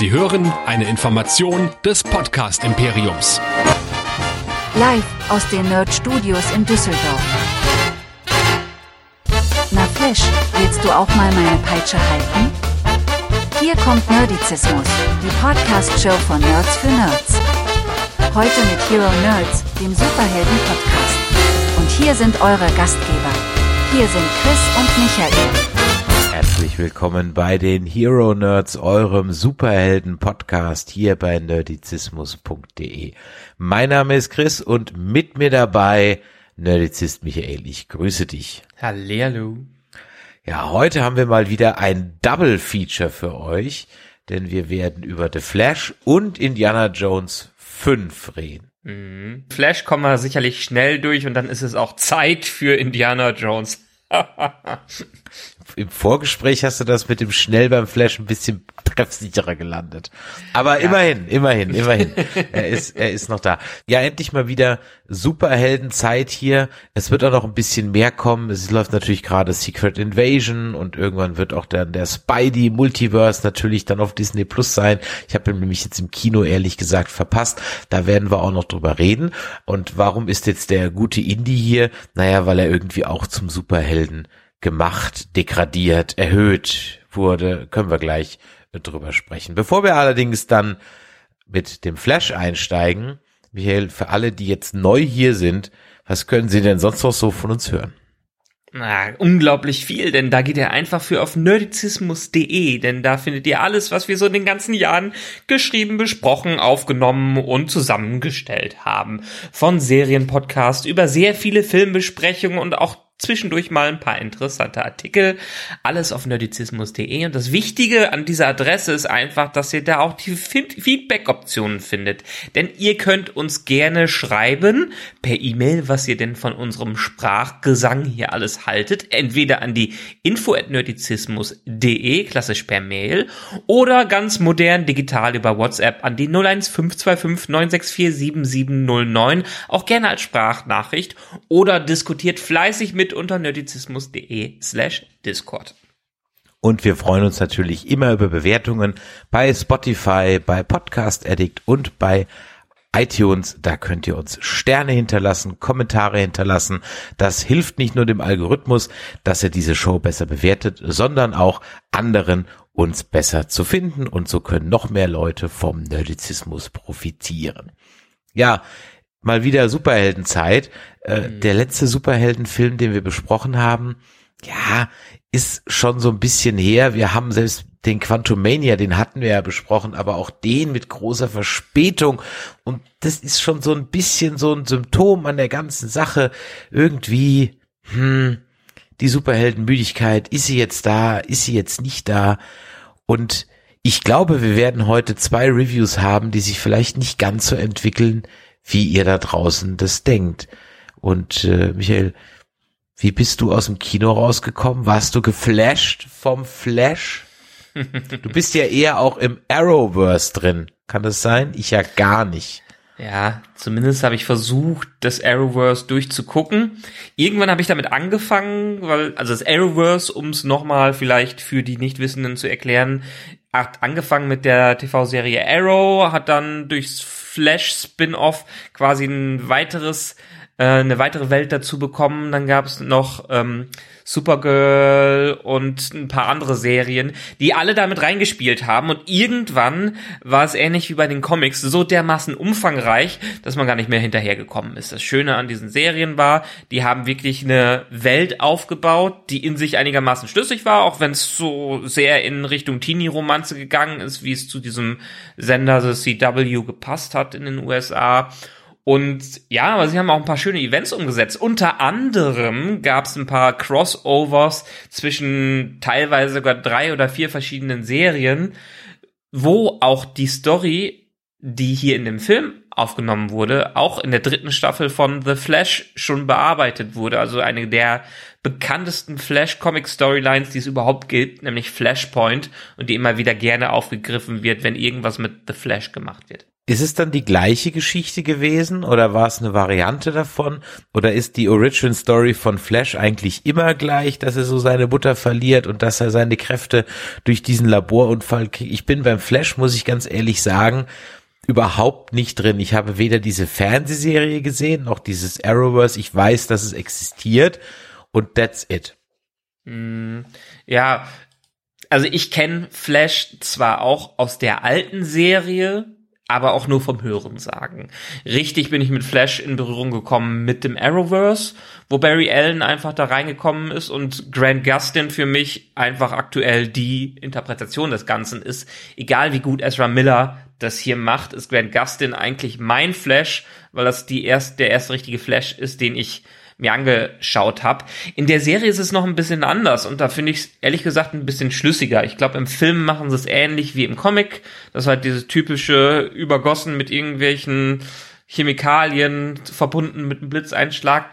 Sie hören eine Information des Podcast Imperiums. Live aus den Nerd Studios in Düsseldorf. Na Flash, willst du auch mal meine Peitsche halten? Hier kommt Nerdizismus, die Podcast-Show von Nerds für Nerds. Heute mit Hero Nerds, dem Superhelden-Podcast. Und hier sind eure Gastgeber. Hier sind Chris und Michael. Herzlich willkommen bei den Hero Nerds, eurem Superhelden-Podcast hier bei nerdizismus.de. Mein Name ist Chris und mit mir dabei Nerdizist Michael. Ich grüße dich. Hallihallo. Ja, heute haben wir mal wieder ein Double Feature für euch, denn wir werden über The Flash und Indiana Jones 5 reden. Mhm. Flash kommen wir sicherlich schnell durch und dann ist es auch Zeit für Indiana Jones. Im Vorgespräch hast du das mit dem schnell beim Flash ein bisschen treffsicherer gelandet. Aber ja. immerhin, immerhin, immerhin. er ist, er ist noch da. Ja, endlich mal wieder Superheldenzeit hier. Es wird auch noch ein bisschen mehr kommen. Es läuft natürlich gerade Secret Invasion und irgendwann wird auch dann der Spidey Multiverse natürlich dann auf Disney Plus sein. Ich habe ihn nämlich jetzt im Kino ehrlich gesagt verpasst. Da werden wir auch noch drüber reden. Und warum ist jetzt der gute Indie hier? Naja, weil er irgendwie auch zum Superhelden gemacht, degradiert, erhöht wurde, können wir gleich drüber sprechen. Bevor wir allerdings dann mit dem Flash einsteigen, Michael, für alle, die jetzt neu hier sind, was können Sie denn sonst noch so von uns hören? Na, unglaublich viel, denn da geht ihr einfach für auf nerdizismus.de, denn da findet ihr alles, was wir so in den ganzen Jahren geschrieben, besprochen, aufgenommen und zusammengestellt haben. Von Serienpodcast über sehr viele Filmbesprechungen und auch zwischendurch mal ein paar interessante Artikel. Alles auf nerdizismus.de. Und das Wichtige an dieser Adresse ist einfach, dass ihr da auch die Feedback-Optionen findet. Denn ihr könnt uns gerne schreiben per E-Mail, was ihr denn von unserem Sprachgesang hier alles haltet. Entweder an die info nerdizismus.de, klassisch per Mail, oder ganz modern digital über WhatsApp an die 01525 964 7709. Auch gerne als Sprachnachricht oder diskutiert fleißig mit mit unter nerdizismus.de slash Discord. Und wir freuen uns natürlich immer über Bewertungen bei Spotify, bei Podcast Addict und bei iTunes, da könnt ihr uns Sterne hinterlassen, Kommentare hinterlassen. Das hilft nicht nur dem Algorithmus, dass er diese Show besser bewertet, sondern auch anderen uns besser zu finden und so können noch mehr Leute vom Nerdizismus profitieren. Ja, mal wieder Superheldenzeit. Äh, mhm. Der letzte Superheldenfilm, den wir besprochen haben, ja, ist schon so ein bisschen her. Wir haben selbst den Quantumania, den hatten wir ja besprochen, aber auch den mit großer Verspätung. Und das ist schon so ein bisschen so ein Symptom an der ganzen Sache. Irgendwie, hm, die Superheldenmüdigkeit, ist sie jetzt da, ist sie jetzt nicht da? Und ich glaube, wir werden heute zwei Reviews haben, die sich vielleicht nicht ganz so entwickeln, wie ihr da draußen das denkt. Und äh, Michael, wie bist du aus dem Kino rausgekommen? Warst du geflasht vom Flash? Du bist ja eher auch im Arrowverse drin. Kann das sein? Ich ja gar nicht. Ja, zumindest habe ich versucht, das Arrowverse durchzugucken. Irgendwann habe ich damit angefangen, weil, also das Arrowverse, um es nochmal vielleicht für die Nichtwissenden zu erklären, hat angefangen mit der TV-Serie Arrow, hat dann durchs Flash-Spin-Off quasi ein weiteres, äh, eine weitere Welt dazu bekommen. Dann gab es noch ähm, Supergirl und ein paar andere Serien, die alle damit reingespielt haben. Und irgendwann war es ähnlich wie bei den Comics so dermaßen umfangreich, dass man gar nicht mehr hinterhergekommen ist. Das Schöne an diesen Serien war, die haben wirklich eine Welt aufgebaut, die in sich einigermaßen schlüssig war, auch wenn es so sehr in Richtung Teenie-Romanze gegangen ist, wie es zu diesem Sender The CW gepasst hat in den USA. Und ja, aber sie haben auch ein paar schöne Events umgesetzt. Unter anderem gab es ein paar Crossovers zwischen teilweise sogar drei oder vier verschiedenen Serien, wo auch die Story, die hier in dem Film aufgenommen wurde, auch in der dritten Staffel von The Flash schon bearbeitet wurde. Also eine der bekanntesten Flash-Comic-Storylines, die es überhaupt gibt, nämlich Flashpoint und die immer wieder gerne aufgegriffen wird, wenn irgendwas mit The Flash gemacht wird. Ist es dann die gleiche Geschichte gewesen oder war es eine Variante davon? Oder ist die Origin Story von Flash eigentlich immer gleich, dass er so seine Mutter verliert und dass er seine Kräfte durch diesen Laborunfall kriegt? Ich bin beim Flash, muss ich ganz ehrlich sagen, überhaupt nicht drin. Ich habe weder diese Fernsehserie gesehen, noch dieses Arrowverse. Ich weiß, dass es existiert und that's it. Mm, ja, also ich kenne Flash zwar auch aus der alten Serie, aber auch nur vom Hören sagen. Richtig bin ich mit Flash in Berührung gekommen mit dem Arrowverse, wo Barry Allen einfach da reingekommen ist und Grant Gustin für mich einfach aktuell die Interpretation des Ganzen ist. Egal wie gut Ezra Miller das hier macht, ist Grant Gustin eigentlich mein Flash, weil das die erst, der erste richtige Flash ist, den ich mir angeschaut habe. In der Serie ist es noch ein bisschen anders und da finde ich es ehrlich gesagt ein bisschen schlüssiger. Ich glaube, im Film machen sie es ähnlich wie im Comic. Das ist halt dieses typische übergossen mit irgendwelchen Chemikalien verbunden mit einem Blitzeinschlag.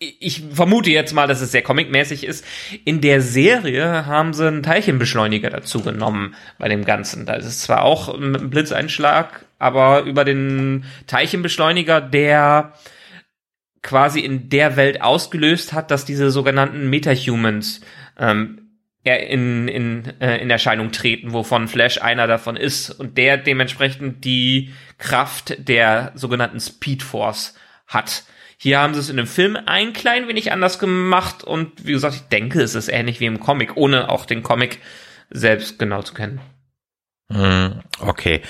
Ich vermute jetzt mal, dass es sehr comicmäßig ist. In der Serie haben sie einen Teilchenbeschleuniger dazu genommen bei dem Ganzen. Da ist es zwar auch ein Blitzeinschlag, aber über den Teilchenbeschleuniger, der quasi in der Welt ausgelöst hat, dass diese sogenannten Metahumans ähm, in, in, äh, in Erscheinung treten, wovon Flash einer davon ist und der dementsprechend die Kraft der sogenannten Speed Force hat. Hier haben sie es in dem Film ein klein wenig anders gemacht und wie gesagt, ich denke, es ist ähnlich wie im Comic, ohne auch den Comic selbst genau zu kennen. Hm, okay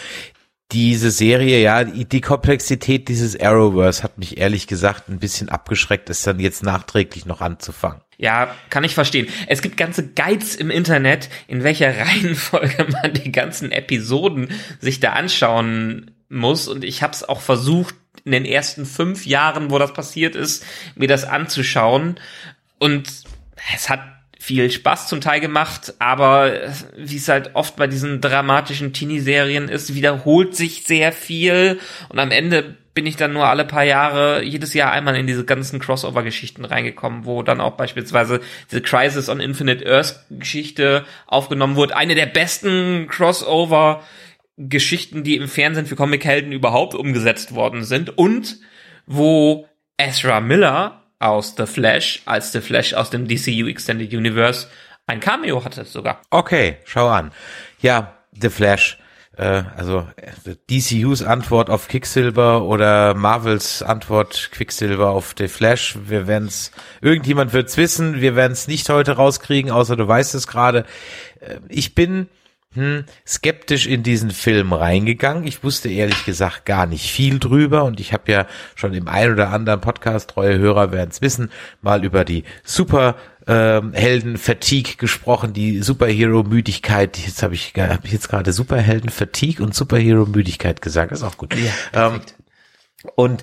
diese Serie, ja, die Komplexität dieses Arrowverse hat mich ehrlich gesagt ein bisschen abgeschreckt, es dann jetzt nachträglich noch anzufangen. Ja, kann ich verstehen. Es gibt ganze Guides im Internet, in welcher Reihenfolge man die ganzen Episoden sich da anschauen muss. Und ich habe es auch versucht, in den ersten fünf Jahren, wo das passiert ist, mir das anzuschauen. Und es hat viel Spaß zum Teil gemacht, aber wie es halt oft bei diesen dramatischen Teenie-Serien ist, wiederholt sich sehr viel und am Ende bin ich dann nur alle paar Jahre, jedes Jahr einmal in diese ganzen Crossover-Geschichten reingekommen, wo dann auch beispielsweise diese Crisis on Infinite Earth-Geschichte aufgenommen wurde. Eine der besten Crossover-Geschichten, die im Fernsehen für Comic-Helden überhaupt umgesetzt worden sind und wo Ezra Miller aus The Flash, als The Flash aus dem DCU Extended Universe ein Cameo hatte sogar. Okay, schau an. Ja, The Flash. Äh, also DCUs Antwort auf Quicksilver oder Marvels Antwort Quicksilver auf The Flash. Wir werden's, irgendjemand wird's wissen. Wir werden's nicht heute rauskriegen, außer du weißt es gerade. Äh, ich bin hm, skeptisch in diesen Film reingegangen. Ich wusste ehrlich gesagt gar nicht viel drüber und ich habe ja schon im ein oder anderen Podcast, treue Hörer werden es wissen, mal über die Super ähm, Helden-Fatigue gesprochen, die Superhero-Müdigkeit. Jetzt habe ich, hab ich jetzt gerade Superhelden-Fatigue und Superhero-Müdigkeit gesagt. Das ist auch gut. Ja, ähm, und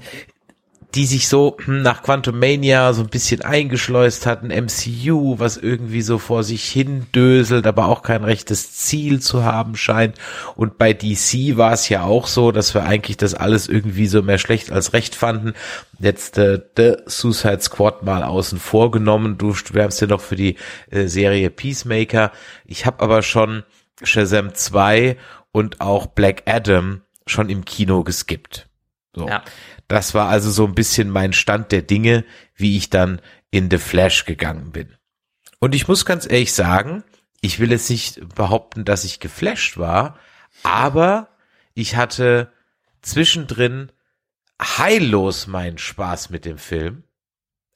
die sich so hm, nach Quantum Mania so ein bisschen eingeschleust hatten, MCU, was irgendwie so vor sich hin döselt, aber auch kein rechtes Ziel zu haben scheint. Und bei DC war es ja auch so, dass wir eigentlich das alles irgendwie so mehr schlecht als recht fanden. Jetzt äh, The Suicide Squad mal außen vor genommen. Du schwärmst ja noch für die äh, Serie Peacemaker. Ich habe aber schon Shazam 2 und auch Black Adam schon im Kino geskippt. So. Ja. Das war also so ein bisschen mein Stand der Dinge, wie ich dann in The Flash gegangen bin. Und ich muss ganz ehrlich sagen, ich will jetzt nicht behaupten, dass ich geflasht war, aber ich hatte zwischendrin heillos meinen Spaß mit dem Film.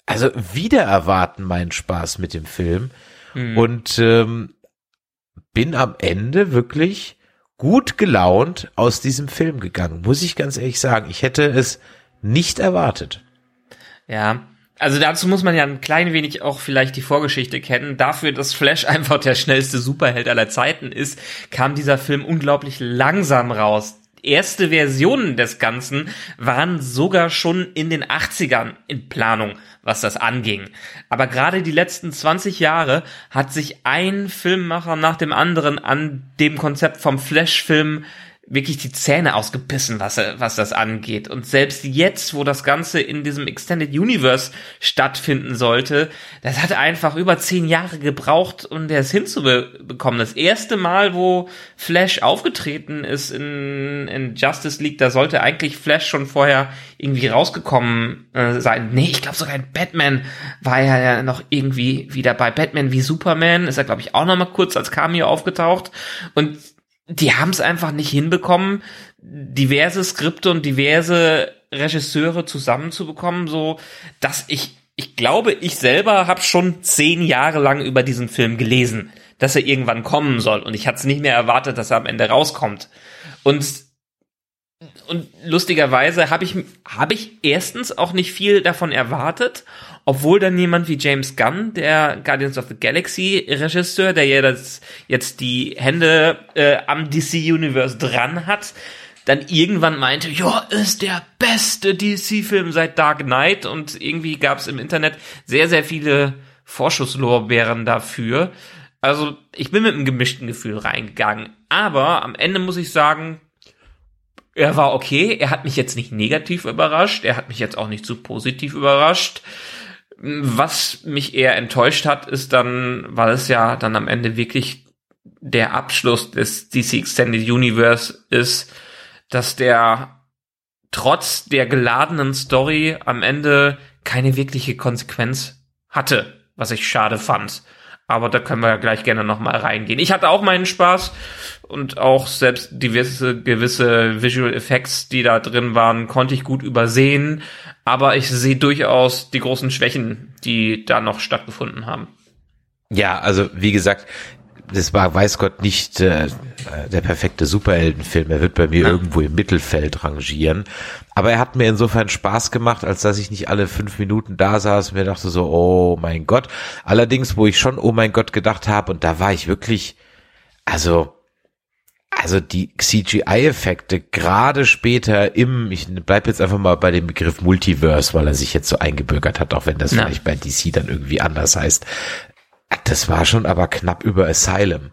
Also wieder erwarten meinen Spaß mit dem Film. Mhm. Und ähm, bin am Ende wirklich gut gelaunt aus diesem Film gegangen, muss ich ganz ehrlich sagen. Ich hätte es nicht erwartet. Ja, also dazu muss man ja ein klein wenig auch vielleicht die Vorgeschichte kennen. Dafür, dass Flash einfach der schnellste Superheld aller Zeiten ist, kam dieser Film unglaublich langsam raus. Erste Versionen des Ganzen waren sogar schon in den 80ern in Planung, was das anging. Aber gerade die letzten 20 Jahre hat sich ein Filmmacher nach dem anderen an dem Konzept vom Flash-Film wirklich die Zähne ausgebissen, was, was das angeht. Und selbst jetzt, wo das Ganze in diesem Extended Universe stattfinden sollte, das hat einfach über zehn Jahre gebraucht, um das hinzubekommen. Das erste Mal, wo Flash aufgetreten ist in, in Justice League, da sollte eigentlich Flash schon vorher irgendwie rausgekommen äh, sein. Nee, ich glaube sogar in Batman war er ja noch irgendwie wieder bei Batman wie Superman, ist er glaube ich auch noch mal kurz als Cameo aufgetaucht und die haben es einfach nicht hinbekommen, diverse Skripte und diverse Regisseure zusammenzubekommen, so dass ich, ich glaube, ich selber habe schon zehn Jahre lang über diesen Film gelesen, dass er irgendwann kommen soll und ich hatte es nicht mehr erwartet, dass er am Ende rauskommt. Und und lustigerweise habe ich habe ich erstens auch nicht viel davon erwartet obwohl dann jemand wie James Gunn, der Guardians of the Galaxy Regisseur, der ja das, jetzt die Hände äh, am DC Universe dran hat, dann irgendwann meinte, ja, ist der beste DC-Film seit Dark Knight und irgendwie gab es im Internet sehr, sehr viele Vorschusslorbeeren dafür. Also ich bin mit einem gemischten Gefühl reingegangen. Aber am Ende muss ich sagen, er war okay. Er hat mich jetzt nicht negativ überrascht. Er hat mich jetzt auch nicht zu positiv überrascht. Was mich eher enttäuscht hat, ist dann, weil es ja dann am Ende wirklich der Abschluss des DC Extended Universe ist, dass der trotz der geladenen Story am Ende keine wirkliche Konsequenz hatte, was ich schade fand. Aber da können wir ja gleich gerne nochmal reingehen. Ich hatte auch meinen Spaß und auch selbst gewisse, gewisse Visual Effects, die da drin waren, konnte ich gut übersehen. Aber ich sehe durchaus die großen Schwächen, die da noch stattgefunden haben. Ja, also wie gesagt, das war, weiß Gott, nicht äh, der perfekte Superheldenfilm. Er wird bei mir ja. irgendwo im Mittelfeld rangieren. Aber er hat mir insofern Spaß gemacht, als dass ich nicht alle fünf Minuten da saß und mir dachte so, oh mein Gott. Allerdings, wo ich schon, oh mein Gott, gedacht habe, und da war ich wirklich, also also die CGI-Effekte gerade später im, ich bleib jetzt einfach mal bei dem Begriff Multiverse, weil er sich jetzt so eingebürgert hat, auch wenn das ja. vielleicht bei DC dann irgendwie anders heißt. Das war schon aber knapp über Asylum.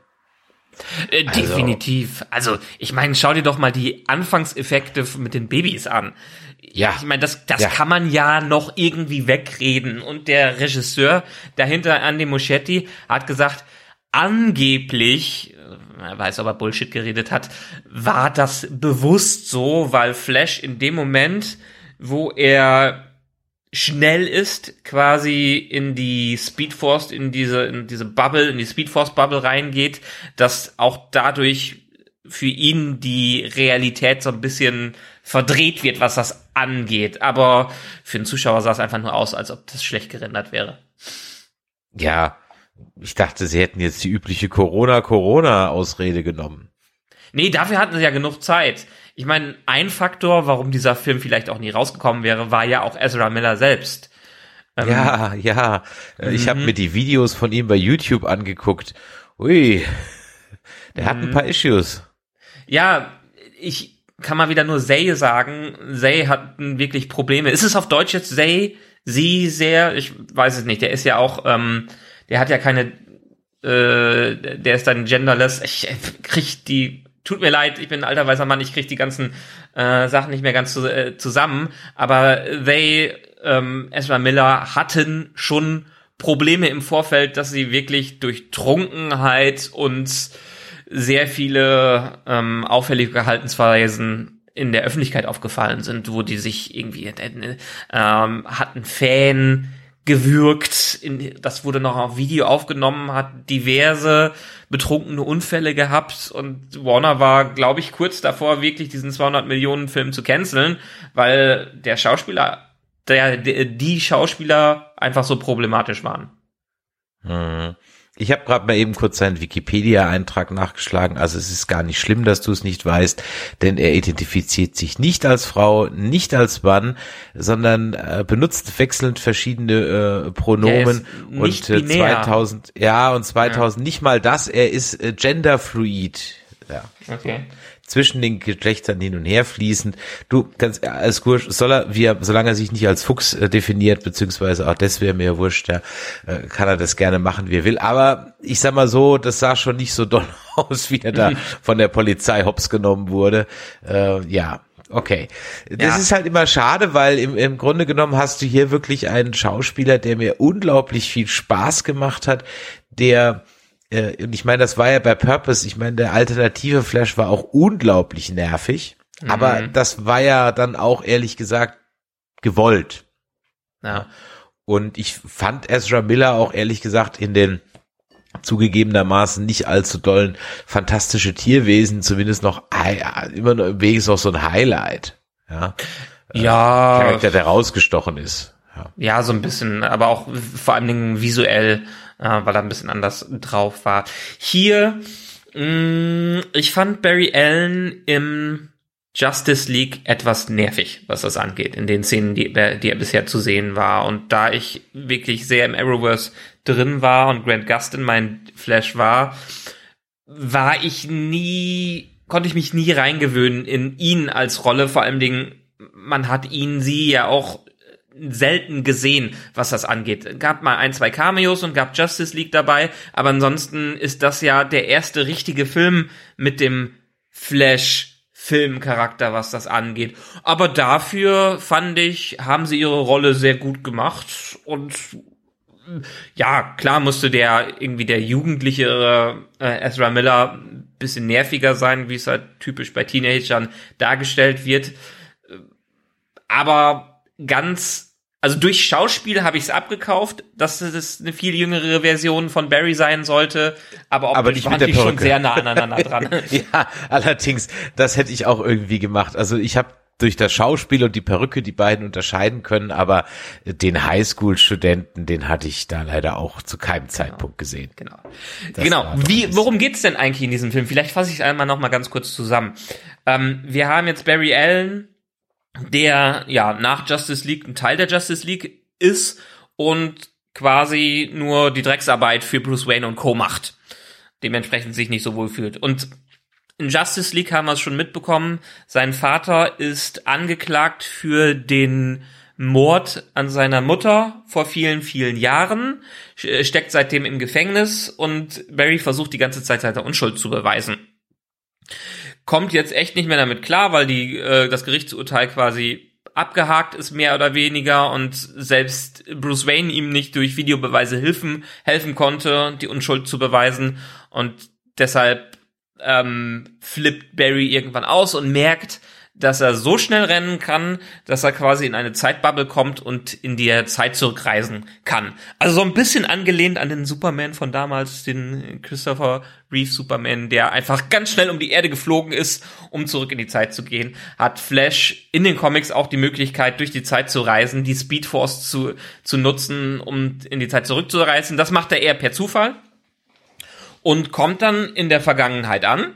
Äh, also, definitiv. Also, ich meine, schau dir doch mal die Anfangseffekte mit den Babys an. Ja. Ich meine, das, das ja. kann man ja noch irgendwie wegreden. Und der Regisseur dahinter, Andy Muschetti, hat gesagt, angeblich er weiß, ob er Bullshit geredet hat, war das bewusst so, weil Flash in dem Moment, wo er schnell ist, quasi in die Speedforce, in diese, in diese Bubble, in die Speedforce Bubble reingeht, dass auch dadurch für ihn die Realität so ein bisschen verdreht wird, was das angeht. Aber für den Zuschauer sah es einfach nur aus, als ob das schlecht gerendert wäre. Ja, ich dachte, sie hätten jetzt die übliche Corona-Corona-Ausrede genommen. Nee, dafür hatten sie ja genug Zeit. Ich meine, ein Faktor, warum dieser Film vielleicht auch nie rausgekommen wäre, war ja auch Ezra Miller selbst. Ähm, ja, ja. Ich habe mhm. mir die Videos von ihm bei YouTube angeguckt. Ui, der hat ein mhm. paar Issues. Ja, ich kann mal wieder nur Zay sagen. Zay hat wirklich Probleme. Ist es auf Deutsch jetzt Zay? Sie sehr? Ich weiß es nicht. Der ist ja auch ähm, der hat ja keine, äh, der ist dann genderless. Ich äh, krieg die, tut mir leid, ich bin ein alter weißer Mann, ich krieg die ganzen äh, Sachen nicht mehr ganz zu, äh, zusammen. Aber they, ähm, Ezra Miller hatten schon Probleme im Vorfeld, dass sie wirklich durch Trunkenheit und sehr viele ähm, auffällige Verhaltensweisen in der Öffentlichkeit aufgefallen sind, wo die sich irgendwie äh, ähm, hatten Fan gewürgt. In, das wurde noch auf Video aufgenommen, hat diverse betrunkene Unfälle gehabt und Warner war, glaube ich, kurz davor, wirklich diesen 200 Millionen Film zu canceln, weil der Schauspieler, der, die Schauspieler einfach so problematisch waren. Hm. Ich habe gerade mal eben kurz seinen Wikipedia-Eintrag nachgeschlagen. Also es ist gar nicht schlimm, dass du es nicht weißt, denn er identifiziert sich nicht als Frau, nicht als Mann, sondern äh, benutzt wechselnd verschiedene äh, Pronomen und äh, 2000 ja und 2000 ja. nicht mal das. Er ist äh, genderfluid. Ja. Okay. Zwischen den Geschlechtern hin und her fließend. Du, ganz als Wurscht, soll er, wie er, solange er sich nicht als Fuchs äh, definiert, beziehungsweise auch das wäre mir wurscht, ja, äh, kann er das gerne machen, wie er will. Aber ich sag mal so, das sah schon nicht so doll aus, wie er da von der Polizei hops genommen wurde. Äh, ja, Okay. Das Ja. ist halt immer schade, weil im, im Grunde genommen hast du hier wirklich einen Schauspieler, der mir unglaublich viel Spaß gemacht hat, der äh, und ich meine, das war ja bei Purpose, ich meine, der alternative Flash war auch unglaublich nervig, aber das war ja dann auch ehrlich gesagt gewollt. Ja. Und ich fand Ezra Miller auch ehrlich gesagt in den zugegebenermaßen nicht allzu dollen fantastische Tierwesen zumindest noch immer noch im Weg ist noch so ein Highlight. Ja. Ja, Charakter, der rausgestochen ist. Ja. ja, so ein bisschen, aber auch vor allen Dingen visuell, äh, weil er ein bisschen anders drauf war. Hier, mh, ich fand Barry Allen im Justice League etwas nervig, was das angeht, in den Szenen, die, er- die er bisher zu sehen war. Und da ich wirklich sehr im Arrowverse drin war und Grant Gustin mein Flash war, war ich nie, konnte ich mich nie reingewöhnen in ihn als Rolle. Vor allen Dingen, man hat ihn, sie ja auch selten gesehen, was das angeht. Gab mal ein, zwei Cameos und gab Justice League dabei, aber ansonsten ist das ja der erste richtige Film mit dem Flash Filmcharakter, was das angeht. Aber dafür fand ich, haben sie ihre Rolle sehr gut gemacht und ja, klar musste der irgendwie der jugendliche äh, Ezra Miller bisschen nerviger sein, wie es halt typisch bei Teenagern dargestellt wird. Aber ganz, also durch Schauspiel habe ich es abgekauft, dass es eine viel jüngere Version von Barry sein sollte. Aber, optisch Aber nicht mit waren der die schon Perücke. sehr nah aneinander dran. ja, allerdings, das hätte ich auch irgendwie gemacht. Also ich habe durch das Schauspiel und die Perücke die beiden unterscheiden können, aber den Highschool-Studenten, den hatte ich da leider auch zu keinem Zeitpunkt gesehen. Genau. Das genau. Wie, worum geht's denn eigentlich in diesem Film? Vielleicht fasse ich es einmal noch mal ganz kurz zusammen. Ähm, wir haben jetzt Barry Allen, der ja nach Justice League ein Teil der Justice League ist und quasi nur die Drecksarbeit für Bruce Wayne und Co. macht. Dementsprechend sich nicht so wohl fühlt. Und in Justice League haben wir es schon mitbekommen, sein Vater ist angeklagt für den Mord an seiner Mutter vor vielen, vielen Jahren, sch- steckt seitdem im Gefängnis und Barry versucht die ganze Zeit seine Unschuld zu beweisen. Kommt jetzt echt nicht mehr damit klar, weil die, äh, das Gerichtsurteil quasi abgehakt ist, mehr oder weniger, und selbst Bruce Wayne ihm nicht durch Videobeweise helfen, helfen konnte, die Unschuld zu beweisen. Und deshalb ähm, flippt Barry irgendwann aus und merkt, dass er so schnell rennen kann, dass er quasi in eine Zeitbubble kommt und in die Zeit zurückreisen kann. Also so ein bisschen angelehnt an den Superman von damals, den Christopher Reeve Superman, der einfach ganz schnell um die Erde geflogen ist, um zurück in die Zeit zu gehen, hat Flash in den Comics auch die Möglichkeit, durch die Zeit zu reisen, die Speed Force zu, zu nutzen, um in die Zeit zurückzureisen. Das macht er eher per Zufall und kommt dann in der Vergangenheit an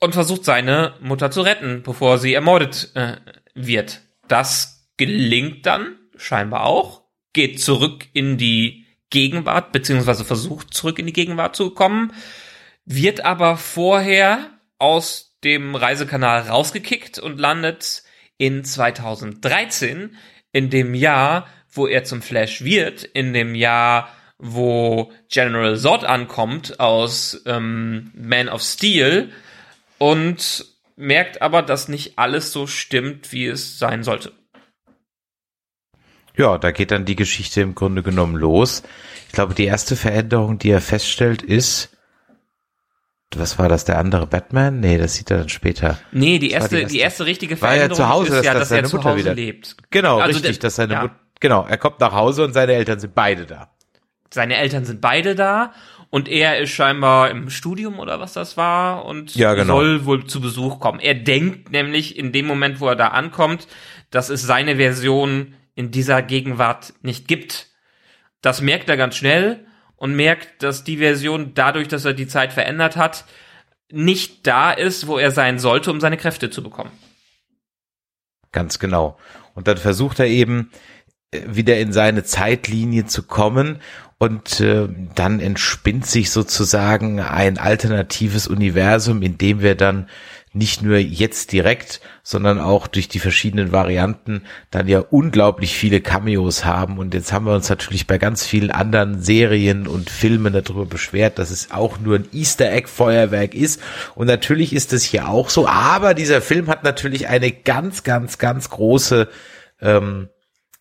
und versucht seine Mutter zu retten, bevor sie ermordet äh, wird. Das gelingt dann scheinbar auch, geht zurück in die Gegenwart, beziehungsweise versucht zurück in die Gegenwart zu kommen, wird aber vorher aus dem Reisekanal rausgekickt und landet in 2013, in dem Jahr, wo er zum Flash wird, in dem Jahr, wo General Zod ankommt aus ähm, Man of Steel und merkt aber, dass nicht alles so stimmt, wie es sein sollte. Ja, da geht dann die Geschichte im Grunde genommen los. Ich glaube, die erste Veränderung, die er feststellt, ist, was war das, der andere Batman? Nee, das sieht er dann später. Nee, die Das war erste, die die erste. erste, richtige War ja Veränderung zu Hause, ist dass- ja, dass dass, er seine zu Mutter Hause wieder- lebt. Genau, Also richtig, der- dass seine ja. Mut genau, er kommt nach Hause und seine Eltern sind beide da. Seine Eltern sind beide da und er ist scheinbar im Studium oder was das war und Ja, genau. soll wohl zu Besuch kommen. Er denkt nämlich in dem Moment, wo er da ankommt, dass es seine Version in dieser Gegenwart nicht gibt. Das merkt er ganz schnell und merkt, dass die Version dadurch, dass er die Zeit verändert hat, nicht da ist, wo er sein sollte, um seine Kräfte zu bekommen. Ganz genau. Und dann versucht er eben äh, wieder in seine Zeitlinie zu kommen Und äh, dann entspinnt sich sozusagen ein alternatives Universum, in dem wir dann nicht nur jetzt direkt, sondern auch durch die verschiedenen Varianten dann ja unglaublich viele Cameos haben. Und jetzt haben wir uns natürlich bei ganz vielen anderen Serien und Filmen darüber beschwert, dass es auch nur ein Easter Egg Feuerwerk ist. Und natürlich ist es hier auch so. Aber dieser Film hat natürlich eine ganz, ganz, ganz große, ähm,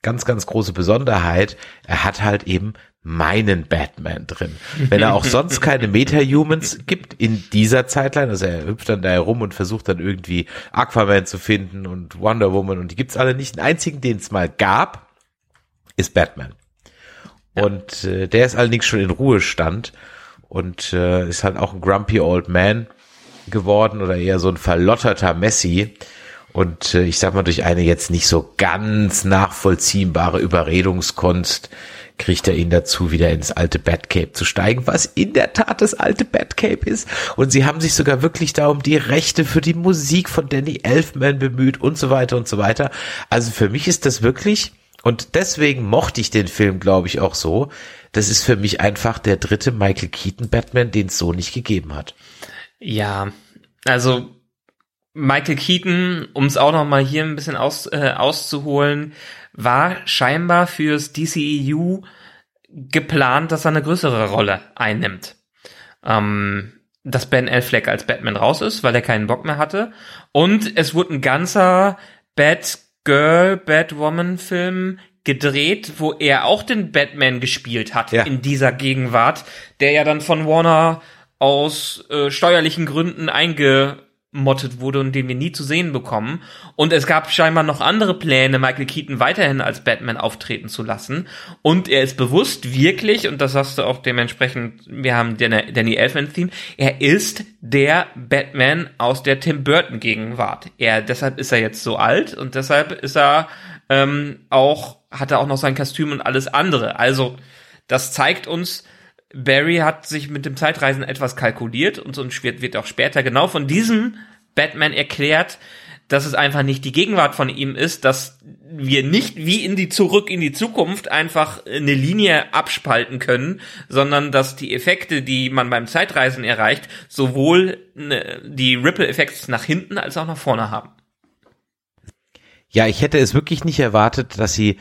ganz, ganz große Besonderheit. Er hat halt eben meinen Batman drin. Wenn er auch sonst keine Meta-Humans gibt in dieser Zeitline, also er hüpft dann da herum und versucht dann irgendwie Aquaman zu finden und Wonder Woman und die gibt's alle nicht. Den einzigen, den es mal gab, ist Batman. Und äh, der ist allerdings schon in Ruhestand und äh, ist halt auch ein grumpy old man geworden oder eher so ein verlotterter Messi. Und äh, ich sag mal, durch eine jetzt nicht so ganz nachvollziehbare Überredungskunst kriegt er ihn dazu, wieder ins alte Batcape zu steigen, was in der Tat das alte Batcape ist. Und sie haben sich sogar wirklich da um die Rechte für die Musik von Danny Elfman bemüht und so weiter und so weiter. Also für mich ist das wirklich, und deswegen mochte ich den Film, glaube ich, auch so. Das ist für mich einfach der dritte Michael Keaton Batman, den es so nicht gegeben hat. Ja, also Michael Keaton, um es auch noch mal hier ein bisschen aus, äh, auszuholen, war scheinbar fürs DCEU geplant, dass er eine größere Rolle einnimmt. Ähm, dass Ben Affleck als Batman raus ist, weil er keinen Bock mehr hatte. Und es wurde ein ganzer Batgirl, Batwoman-Film gedreht, wo er auch den Batman gespielt hat ja. in dieser Gegenwart, der ja dann von Warner aus äh, steuerlichen Gründen einge mottet wurde und den wir nie zu sehen bekommen. Und es gab scheinbar noch andere Pläne, Michael Keaton weiterhin als Batman auftreten zu lassen. Und er ist bewusst wirklich, und das hast du auch dementsprechend, wir haben Danny Elfman-Theme, er ist der Batman aus der Tim Burton-Gegenwart. Er, deshalb ist er jetzt so alt und deshalb ist er ähm, auch, hat er auch noch sein Kostüm und alles andere. Also, das zeigt uns, Barry hat sich mit dem Zeitreisen etwas kalkuliert und so wird, wird auch später genau von diesem Batman erklärt, dass es einfach nicht die Gegenwart von ihm ist, dass wir nicht wie in die zurück in die Zukunft einfach eine Linie abspalten können, sondern dass die Effekte, die man beim Zeitreisen erreicht, sowohl ne, die Ripple-Effekte nach hinten als auch nach vorne haben. Ja, ich hätte es wirklich nicht erwartet, dass sie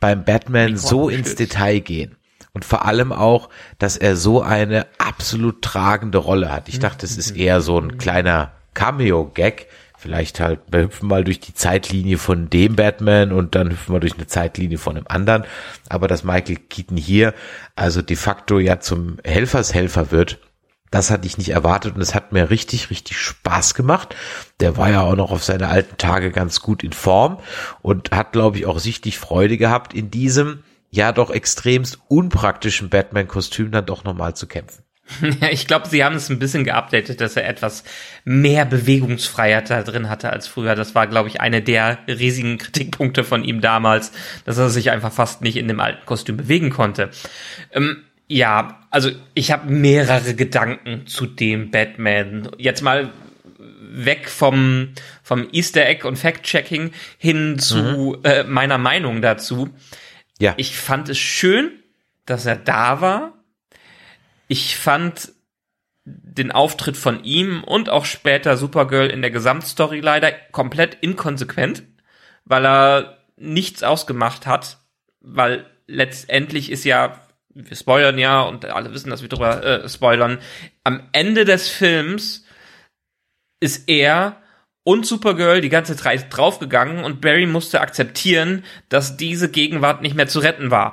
beim Batman so ins Detail gehen und vor allem auch, dass er so eine absolut tragende Rolle hat. Ich dachte, es ist eher so ein kleiner Cameo-Gag. Vielleicht halt, wir hüpfen mal durch die Zeitlinie von dem Batman und dann hüpfen wir durch eine Zeitlinie von einem anderen. Aber dass Michael Keaton hier also de facto ja zum Helfershelfer wird, das hatte ich nicht erwartet und es hat mir richtig, richtig Spaß gemacht. Der war ja auch noch auf seine alten Tage ganz gut in Form und hat, glaube ich, auch sichtlich Freude gehabt in diesem ja doch extremst unpraktischen Batman-Kostüm dann doch nochmal zu kämpfen. Ja, ich glaube, sie haben es ein bisschen geupdatet, dass er etwas mehr Bewegungsfreiheit da drin hatte als früher. Das war, glaube ich, eine der riesigen Kritikpunkte von ihm damals, dass er sich einfach fast nicht in dem alten Kostüm bewegen konnte. Ähm, ja, also ich habe mehrere Gedanken zu dem Batman. Jetzt mal weg vom, vom Easter Egg und Fact-Checking hin zu mhm. äh, meiner Meinung dazu. Ja. Ich fand es schön, dass er da war. Ich fand den Auftritt von ihm und auch später Supergirl in der Gesamtstory leider komplett inkonsequent, weil er nichts ausgemacht hat, weil letztendlich ist ja, wir spoilern ja und alle wissen, dass wir drüber äh, spoilern, am Ende des Films ist er und Supergirl die ganze Zeit draufgegangen und Barry musste akzeptieren, dass diese Gegenwart nicht mehr zu retten war.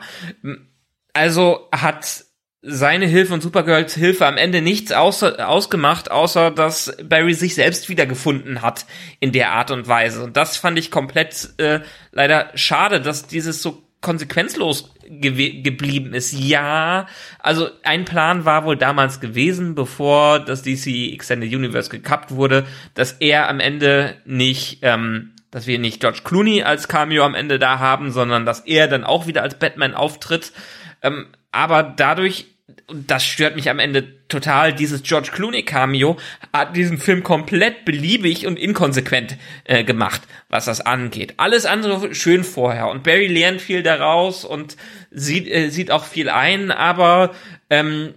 Also hat seine Hilfe und Supergirls Hilfe am Ende nichts außer, ausgemacht, außer dass Barry sich selbst wiedergefunden hat in der Art und Weise. Und das fand ich komplett äh, leider schade, dass dieses so konsequenzlos ge geblieben ist. Ja, also ein Plan war wohl damals gewesen, bevor das DC Extended Universe gekappt wurde, dass er am Ende nicht, ähm, dass wir nicht George Clooney als Cameo am Ende da haben, sondern dass er dann auch wieder als Batman auftritt. Ähm, aber dadurch und das stört mich am Ende total, dieses George Clooney Cameo hat diesen Film komplett beliebig und inkonsequent äh, gemacht, was das angeht. Alles andere schön vorher. Und Barry lernt viel daraus und sieht, äh, sieht auch viel ein, aber ähm,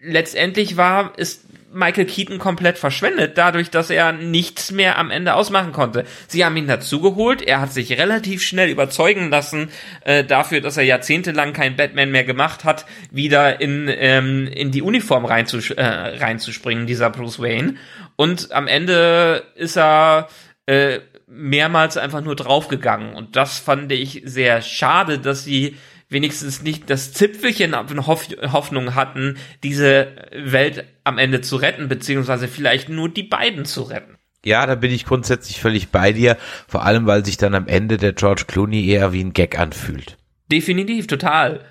letztendlich war, ist Michael Keaton komplett verschwendet, dadurch, dass er nichts mehr am Ende ausmachen konnte. Sie haben ihn dazugeholt, er hat sich relativ schnell überzeugen lassen, äh, dafür, dass er jahrzehntelang kein Batman mehr gemacht hat, wieder in, ähm, in die Uniform reinzus äh, reinzuspringen, dieser Bruce Wayne. Und am Ende ist er äh, mehrmals einfach nur draufgegangen. Und das fand ich sehr schade, dass sie wenigstens nicht das Zipfelchen Hoffnung hatten, diese Welt am Ende zu retten, beziehungsweise vielleicht nur die beiden zu retten. Ja, da bin ich grundsätzlich völlig bei dir, vor allem weil sich dann am Ende der George Clooney eher wie ein Gag anfühlt. Definitiv, total.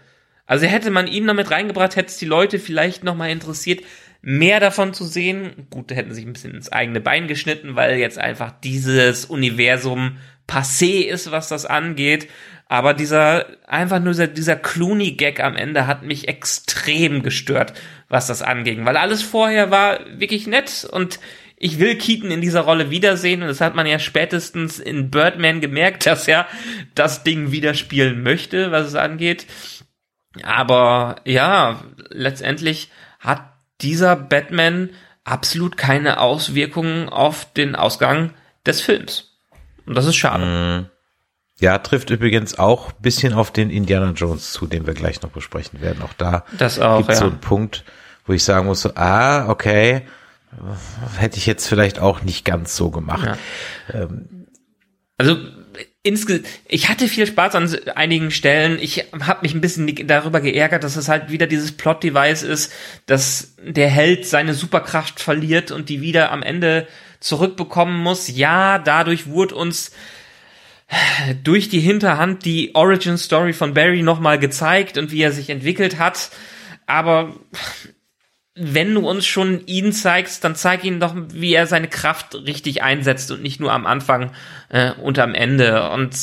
Also hätte man ihn noch mit reingebracht, hätte es die Leute vielleicht noch mal interessiert, mehr davon zu sehen. Gut, da hätten sich ein bisschen ins eigene Bein geschnitten, weil jetzt einfach dieses Universum passé ist, was das angeht. Aber dieser, einfach nur dieser, dieser Clooney-Gag am Ende hat mich extrem gestört, was das anging. Weil alles vorher war wirklich nett und ich will Keaton in dieser Rolle wiedersehen und das hat man ja spätestens in Birdman gemerkt, dass er das Ding wieder spielen möchte, was es angeht. Aber ja, letztendlich hat dieser Batman absolut keine Auswirkungen auf den Ausgang des Films. Und das ist schade. Mm. Ja, trifft übrigens auch bisschen auf den Indiana Jones zu, den wir gleich noch besprechen werden. Auch da gibt ja. so einen Punkt, wo ich sagen muss, so, ah, okay, hätte ich jetzt vielleicht auch nicht ganz so gemacht. Ja. Ähm, also insge ich hatte viel Spaß an einigen Stellen. Ich habe mich ein bisschen darüber geärgert, dass es halt wieder dieses Plot-Device ist, dass der Held seine Superkraft verliert und die wieder am Ende zurückbekommen muss. Ja, dadurch wurde uns durch die Hinterhand die Origin Story von Barry nochmal gezeigt und wie er sich entwickelt hat. Aber wenn du uns schon ihn zeigst, dann zeig ihn doch, wie er seine Kraft richtig einsetzt und nicht nur am Anfang äh, und am Ende. Und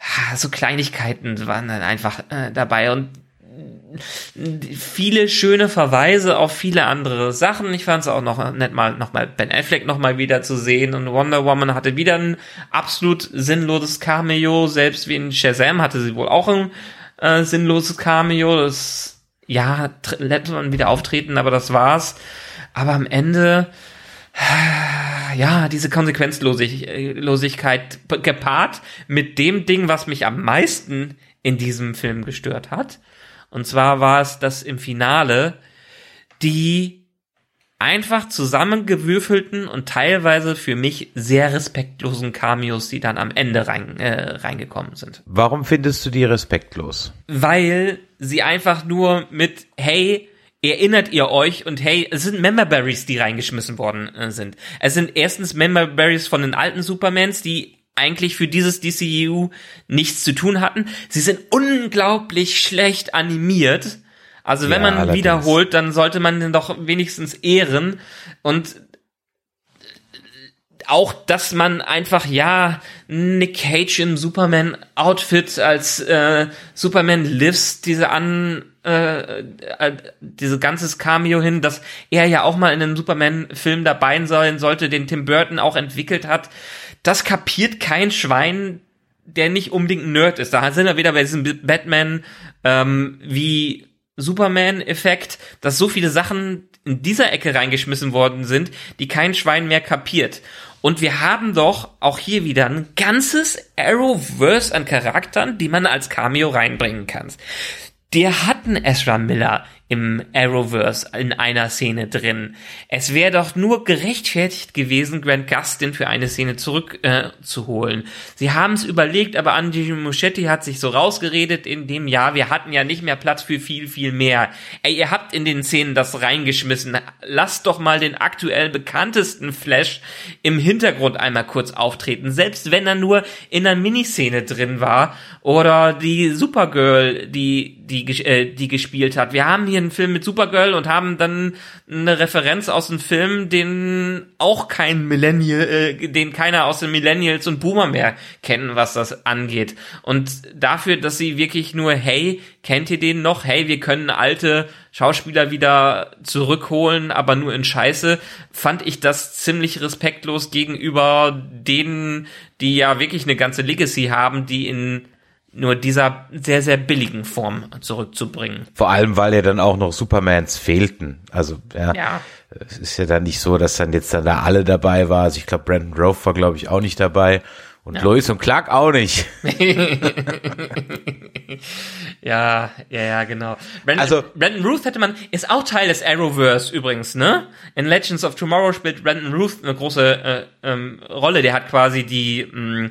ah, so Kleinigkeiten waren dann einfach äh, dabei. Und viele schöne Verweise auf viele andere Sachen. Ich fand es auch noch nett mal noch mal Ben Affleck noch mal wieder zu sehen und Wonder Woman hatte wieder ein absolut sinnloses Cameo. Selbst wie in Shazam hatte sie wohl auch ein äh, sinnloses Cameo. Das ja man wieder auftreten, aber das war's. Aber am Ende ja, diese Konsequenzlosigkeit gepaart mit dem Ding, was mich am meisten in diesem Film gestört hat, und zwar war es das im Finale, die einfach zusammengewürfelten und teilweise für mich sehr respektlosen Cameos, die dann am Ende rein, äh, reingekommen sind. Warum findest du die respektlos? Weil sie einfach nur mit, hey, erinnert ihr euch und hey, es sind Member Berries, die reingeschmissen worden äh, sind. Es sind erstens Member Berries von den alten Supermans, die eigentlich für dieses DCU nichts zu tun hatten. Sie sind unglaublich schlecht animiert. Also wenn ja, man allerdings. wiederholt, dann sollte man den doch wenigstens ehren und auch, dass man einfach, ja, Nick Cage im Superman-Outfit als äh, Superman Lives, diese an, äh, äh, diese ganzes Cameo hin, dass er ja auch mal in einem Superman-Film dabei sein sollte, den Tim Burton auch entwickelt hat das kapiert kein Schwein, der nicht unbedingt ein Nerd ist. Da sind wir wieder bei diesem Batman ähm, wie Superman-Effekt, dass so viele Sachen in dieser Ecke reingeschmissen worden sind, die kein Schwein mehr kapiert. Und wir haben doch auch hier wieder ein ganzes Arrowverse an Charakteren, die man als Cameo reinbringen kann. Der hat einen Ezra Miller im Arrowverse in einer Szene drin. Es wäre doch nur gerechtfertigt gewesen, Grant Gustin für eine Szene zurückzuholen. Äh, Sie haben es überlegt, aber Andy Muschetti hat sich so rausgeredet in dem Jahr, wir hatten ja nicht mehr Platz für viel, viel mehr. Ey, ihr habt in den Szenen das reingeschmissen. Lasst doch mal den aktuell bekanntesten Flash im Hintergrund einmal kurz auftreten. Selbst wenn er nur in einer Miniszene drin war oder die Supergirl, die, die, äh, die gespielt hat. Wir haben hier hier einen Film mit Supergirl und haben dann eine Referenz aus einem Film, den auch kein Millennial, äh, den keiner aus den Millennials und Boomer mehr kennen, was das angeht. Und dafür, dass sie wirklich nur, hey, kennt ihr den noch? Hey, wir können alte Schauspieler wieder zurückholen, aber nur in Scheiße, fand ich das ziemlich respektlos gegenüber denen, die ja wirklich eine ganze Legacy haben, die in nur dieser sehr, sehr billigen Form zurückzubringen. Vor allem, weil ja dann auch noch Supermans fehlten. Also, ja, Ja. es ist ja dann nicht so, dass dann jetzt dann da alle dabei war. Also ich glaube, Brandon Rove war, glaube ich, auch nicht dabei. Und Ja. Lois und Clark auch nicht. Ja, ja, ja, genau. Brandon, Also- Brandon Ruth hätte man, ist auch Teil des Arrowverse übrigens, ne? In Legends of Tomorrow spielt Brandon Ruth eine große äh, ähm, Rolle. Der hat quasi die, mh,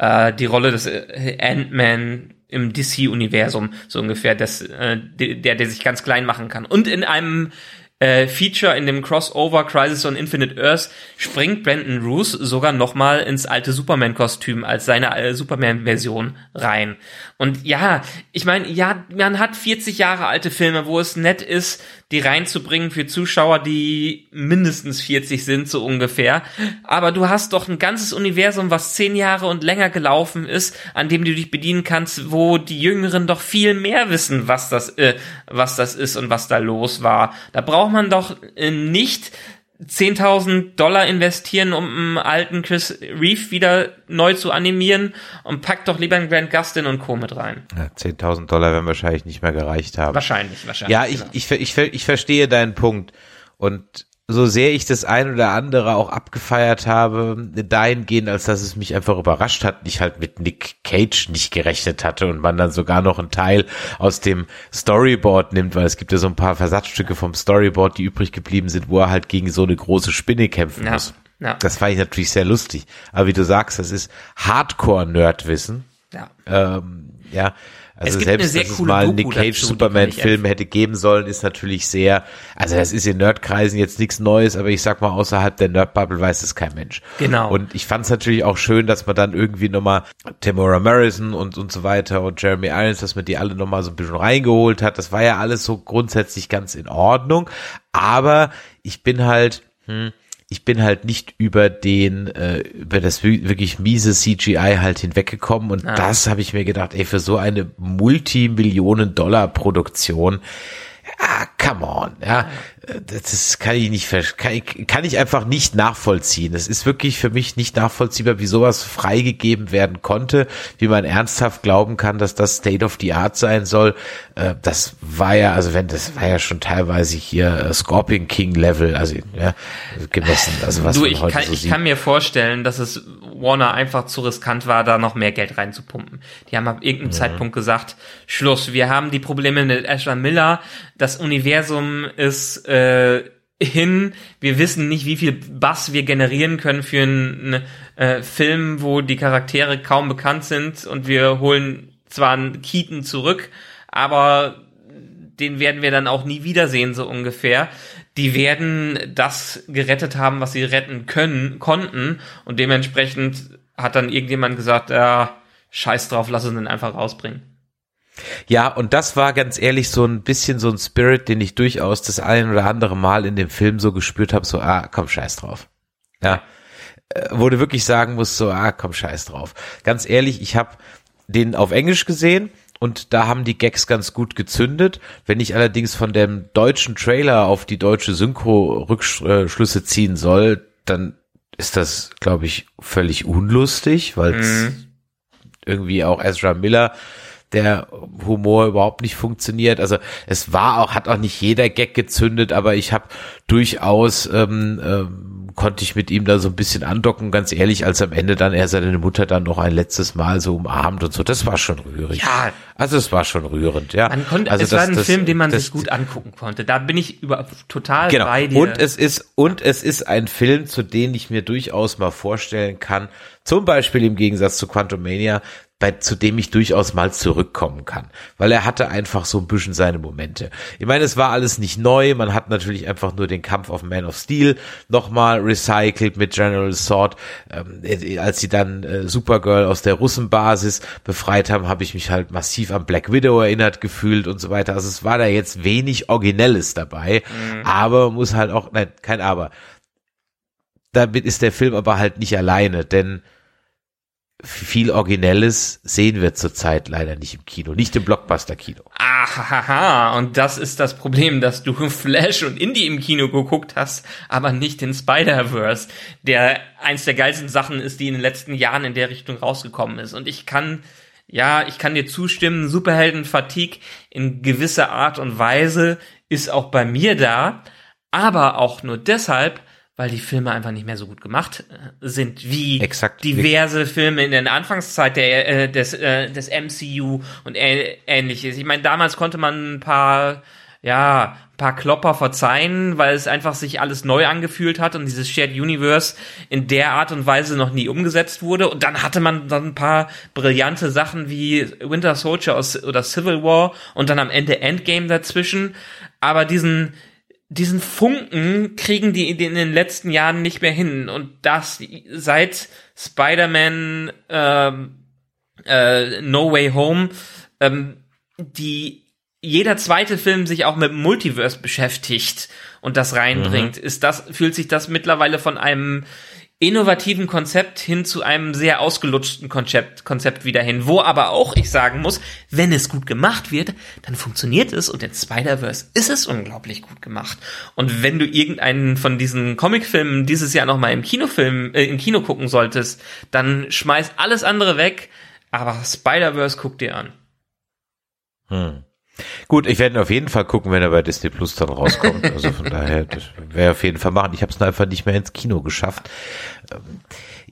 äh, die Rolle des äh, Ant-Man im DC-Universum, so ungefähr, des, äh, der, der sich ganz klein machen kann. Und in einem äh, Feature in dem Crossover Crisis on Infinite Earth springt Brandon Ruth sogar nochmal ins alte Superman-Kostüm als seine äh, Superman-Version rein. Und ja, ich meine, ja, man hat 40 Jahre alte Filme, wo es nett ist, die reinzubringen für Zuschauer, die mindestens 40 sind, so ungefähr. Aber du hast doch ein ganzes Universum, was 10 Jahre und länger gelaufen ist, an dem du dich bedienen kannst, wo die Jüngeren doch viel mehr wissen, was das, äh, was das ist und was da los war. Da braucht man doch äh, nicht 10.000 Dollar investieren, um einen alten Chris Reeve wieder neu zu animieren und packt doch lieber einen Grant Gustin und Co. mit rein. Ja, 10.000 Dollar werden wahrscheinlich nicht mehr gereicht haben. Wahrscheinlich, wahrscheinlich. Ja, ich, genau. ich, ich, ich, ich verstehe deinen Punkt. Und so sehr ich das ein oder andere auch abgefeiert habe, dahingehend, als dass es mich einfach überrascht hat, ich halt mit Nick Cage nicht gerechnet hatte und man dann sogar noch einen Teil aus dem Storyboard nimmt, weil es gibt ja so ein paar Versatzstücke vom Storyboard, die übrig geblieben sind, wo er halt gegen so eine große Spinne kämpfen Ja, muss. ja. Das fand ich natürlich sehr lustig. Aber wie du sagst, das ist Hardcore-Nerdwissen. ja. Ähm, ja, also Es selbst, sehr dass es mal einen Nick Cage Superman-Film hätte geben sollen, ist natürlich sehr, also das ist in Nerdkreisen jetzt nichts Neues, aber ich sag mal, außerhalb der Nerdbubble weiß es kein Mensch. Genau. Und ich fand es natürlich auch schön, dass man dann irgendwie nochmal Tamora Morrison und, und so weiter und Jeremy Irons, dass man die alle nochmal so ein bisschen reingeholt hat. Das war ja alles so grundsätzlich ganz in Ordnung. Aber ich bin halt, hm, ich bin halt nicht über den, äh, über das wi- wirklich miese CGI halt hinweggekommen und Ah. das habe ich mir gedacht, ey, für so eine Multimillionen-Dollar-Produktion, ah, come on, ja, das kann ich nicht, kann ich, kann ich einfach nicht nachvollziehen. Es ist wirklich für mich nicht nachvollziehbar, wie sowas freigegeben werden konnte, wie man ernsthaft glauben kann, dass das State of the Art sein soll. Äh, Das war ja, also wenn, das war ja schon teilweise hier äh, Scorpion King Level, also ja, gemessen, also was Du, ich kann, so ich kann mir vorstellen, dass es Warner einfach zu riskant war, da noch mehr Geld reinzupumpen. Die haben ab Mhm. irgendeinem Zeitpunkt gesagt, Schluss, wir haben die Probleme mit Ezra Miller, das Universum ist äh, hin, wir wissen nicht, wie viel Bass wir generieren können für einen äh, Film, wo die Charaktere kaum bekannt sind und wir holen zwar einen Keaton zurück, aber den werden wir dann auch nie wiedersehen, so ungefähr. Die werden das gerettet haben, was sie retten können, konnten. Und dementsprechend hat dann irgendjemand gesagt, ja, scheiß drauf, lass uns den einfach rausbringen. Ja, und das war ganz ehrlich so ein bisschen so ein Spirit, den ich durchaus das ein oder andere Mal in dem Film so gespürt habe, so, ah, komm, scheiß drauf. Ja, äh, wo du wirklich sagen musst, so, ah, komm, scheiß drauf. Ganz ehrlich, ich habe den auf Englisch gesehen und da haben die Gags ganz gut gezündet. Wenn ich allerdings von dem deutschen Trailer auf die deutsche Synchro Rückschlüsse ziehen soll, dann ist das, glaube ich, völlig unlustig, weil es irgendwie auch Ezra Miller der Humor überhaupt nicht funktioniert. Also es war auch, hat auch nicht jeder Gag gezündet, aber ich habe durchaus ähm, ähm, konnte ich mit ihm da so ein bisschen andocken, ganz ehrlich, als am Ende dann er seine Mutter dann noch ein letztes Mal so umarmt und so, das war schon rührig. Ja. Also es war schon rührend, ja. Man konnte, also es war ein das- Film, den man das- sich gut angucken konnte. Da bin ich über, total Genau. bei dir. Und es ist, und es ist ein Film, zu dem ich mir durchaus mal vorstellen kann, zum Beispiel im Gegensatz zu Quantumania, bei, zu dem ich durchaus mal zurückkommen kann. Weil er hatte einfach so ein bisschen seine Momente. Ich meine, es war alles nicht neu. Man hat natürlich einfach nur den Kampf auf Man of Steel nochmal recycelt mit General Sword. Ähm, äh, als sie dann äh, Supergirl aus der Russenbasis befreit haben, habe ich mich halt massiv an Black Widow erinnert gefühlt und so weiter. Also es war da jetzt wenig Originelles dabei. Mhm. Aber muss halt auch, nein, kein Aber. Damit ist der Film aber halt nicht alleine, denn viel Originelles sehen wir zurzeit leider nicht im Kino, nicht im Blockbuster-Kino. Ahaha, und das ist das Problem, dass du Flash und Indie im Kino geguckt hast, aber nicht den Spider-Verse, der eins der geilsten Sachen ist, die in den letzten Jahren in der Richtung rausgekommen ist. Und ich kann, ja, ich kann dir zustimmen, Superhelden-Fatigue in gewisser Art und Weise ist auch bei mir da, aber auch nur deshalb, weil die Filme einfach nicht mehr so gut gemacht äh, sind wie Exakt. diverse Filme in der Anfangszeit der, äh, des, äh, des MCU und äh, ähnliches. Ich meine, damals konnte man ein paar, ja, ein paar Klopper verzeihen, weil es einfach sich alles neu angefühlt hat und dieses Shared Universe in der Art und Weise noch nie umgesetzt wurde. Und dann hatte man dann ein paar brillante Sachen wie Winter Soldier oder Civil War und dann am Ende Endgame dazwischen. Aber diesen, diesen Funken kriegen die in den letzten Jahren nicht mehr hin. Und das seit Spider-Man ähm, äh, No Way Home, ähm, die jeder zweite Film sich auch mit Multiverse beschäftigt und das reinbringt, mhm. ist das, fühlt sich das mittlerweile von einem innovativen Konzept hin zu einem sehr ausgelutschten Konzept, Konzept wieder hin, wo aber auch ich sagen muss, wenn es gut gemacht wird, dann funktioniert es und in Spider-Verse ist es unglaublich gut gemacht. Und wenn du irgendeinen von diesen Comicfilmen dieses Jahr nochmal im Kinofilm, äh, im Kino gucken solltest, dann schmeiß alles andere weg, aber Spider-Verse guck dir an. Hm. Gut, ich werde auf jeden Fall gucken, wenn er bei Disney Plus dann rauskommt. Also von daher, das wäre auf jeden Fall machen. Ich habe es einfach nicht mehr ins Kino geschafft. Ähm,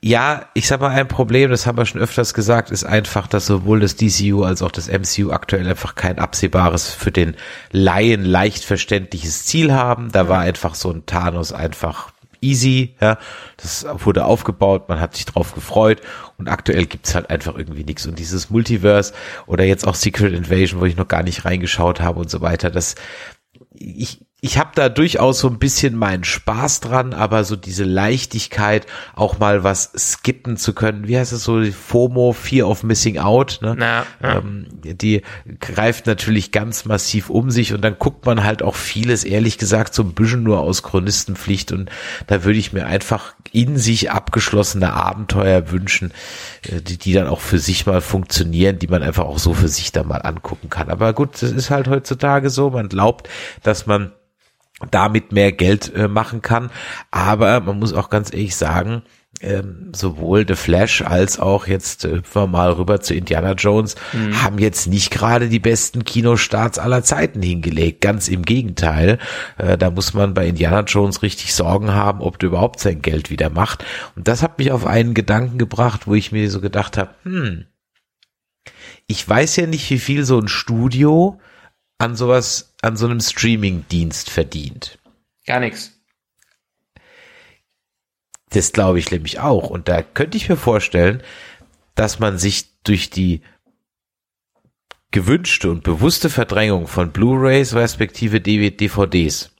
ja, ich sag mal, ein Problem, das haben wir schon öfters gesagt, ist einfach, dass sowohl das DCU als auch das MCU aktuell einfach kein absehbares, für den Laien leicht verständliches Ziel haben. Da war einfach so ein Thanos einfach easy, ja. Das wurde aufgebaut, man hat sich drauf gefreut und aktuell gibt's halt einfach irgendwie nichts. Und dieses Multiverse oder jetzt auch Secret Invasion, wo ich noch gar nicht reingeschaut habe und so weiter, das ich, ich habe da durchaus so ein bisschen meinen Spaß dran, aber so diese Leichtigkeit, auch mal was skippen zu können, wie heißt es so, FOMO, Fear of Missing Out, ne? Na, ja. ähm, die greift natürlich ganz massiv um sich und dann guckt man halt auch vieles, ehrlich gesagt, so ein bisschen nur aus Chronistenpflicht und da würde ich mir einfach in sich abgeschlossene Abenteuer wünschen, äh, die, die dann auch für sich mal funktionieren, die man einfach auch so für sich dann mal angucken kann. Aber gut, das ist halt heutzutage so, man glaubt, dass man damit mehr Geld äh, machen kann. Aber man muss auch ganz ehrlich sagen, ähm, sowohl The Flash als auch jetzt äh, hüpfen wir mal rüber zu Indiana Jones, mhm. haben jetzt nicht gerade die besten Kinostarts aller Zeiten hingelegt. Ganz im Gegenteil. Äh, da muss man bei Indiana Jones richtig Sorgen haben, ob der überhaupt sein Geld wieder macht. Und das hat mich auf einen Gedanken gebracht, wo ich mir so gedacht habe, hm, ich weiß ja nicht, wie viel so ein Studio an sowas, an so einem Streaming-Dienst verdient? Gar nichts. Das glaube ich nämlich auch. Und da könnte ich mir vorstellen, dass man sich durch die gewünschte und bewusste Verdrängung von Blu-rays respektive DVDs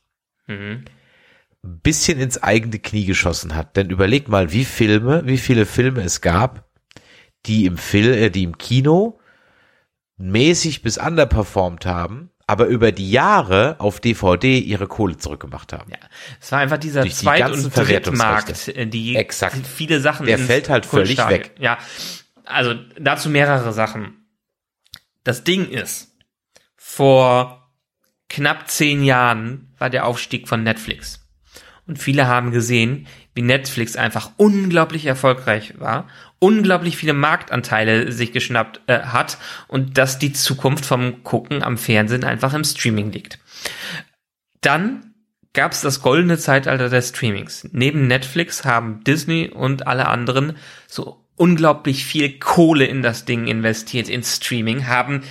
mhm. bisschen ins eigene Knie geschossen hat. Denn überleg mal, wie Filme, wie viele Filme es gab, die im Film, äh, die im Kino mäßig bis underperformed haben, aber über die Jahre auf DVD ihre Kohle zurückgemacht haben. Ja, es war einfach dieser Zweit- und Drittmarkt, äh, die Exakt. viele Sachen. Der fällt halt völlig weg. Ja, also dazu mehrere Sachen. Das Ding ist, vor knapp zehn Jahren war der Aufstieg von Netflix. Und viele haben gesehen, wie Netflix einfach unglaublich erfolgreich war, unglaublich viele Marktanteile sich geschnappt äh, hat und dass die Zukunft vom Gucken am Fernsehen einfach im Streaming liegt. Dann gab es das goldene Zeitalter des Streamings. Neben Netflix haben Disney und alle anderen so unglaublich viel Kohle in das Ding investiert, ins Streaming, haben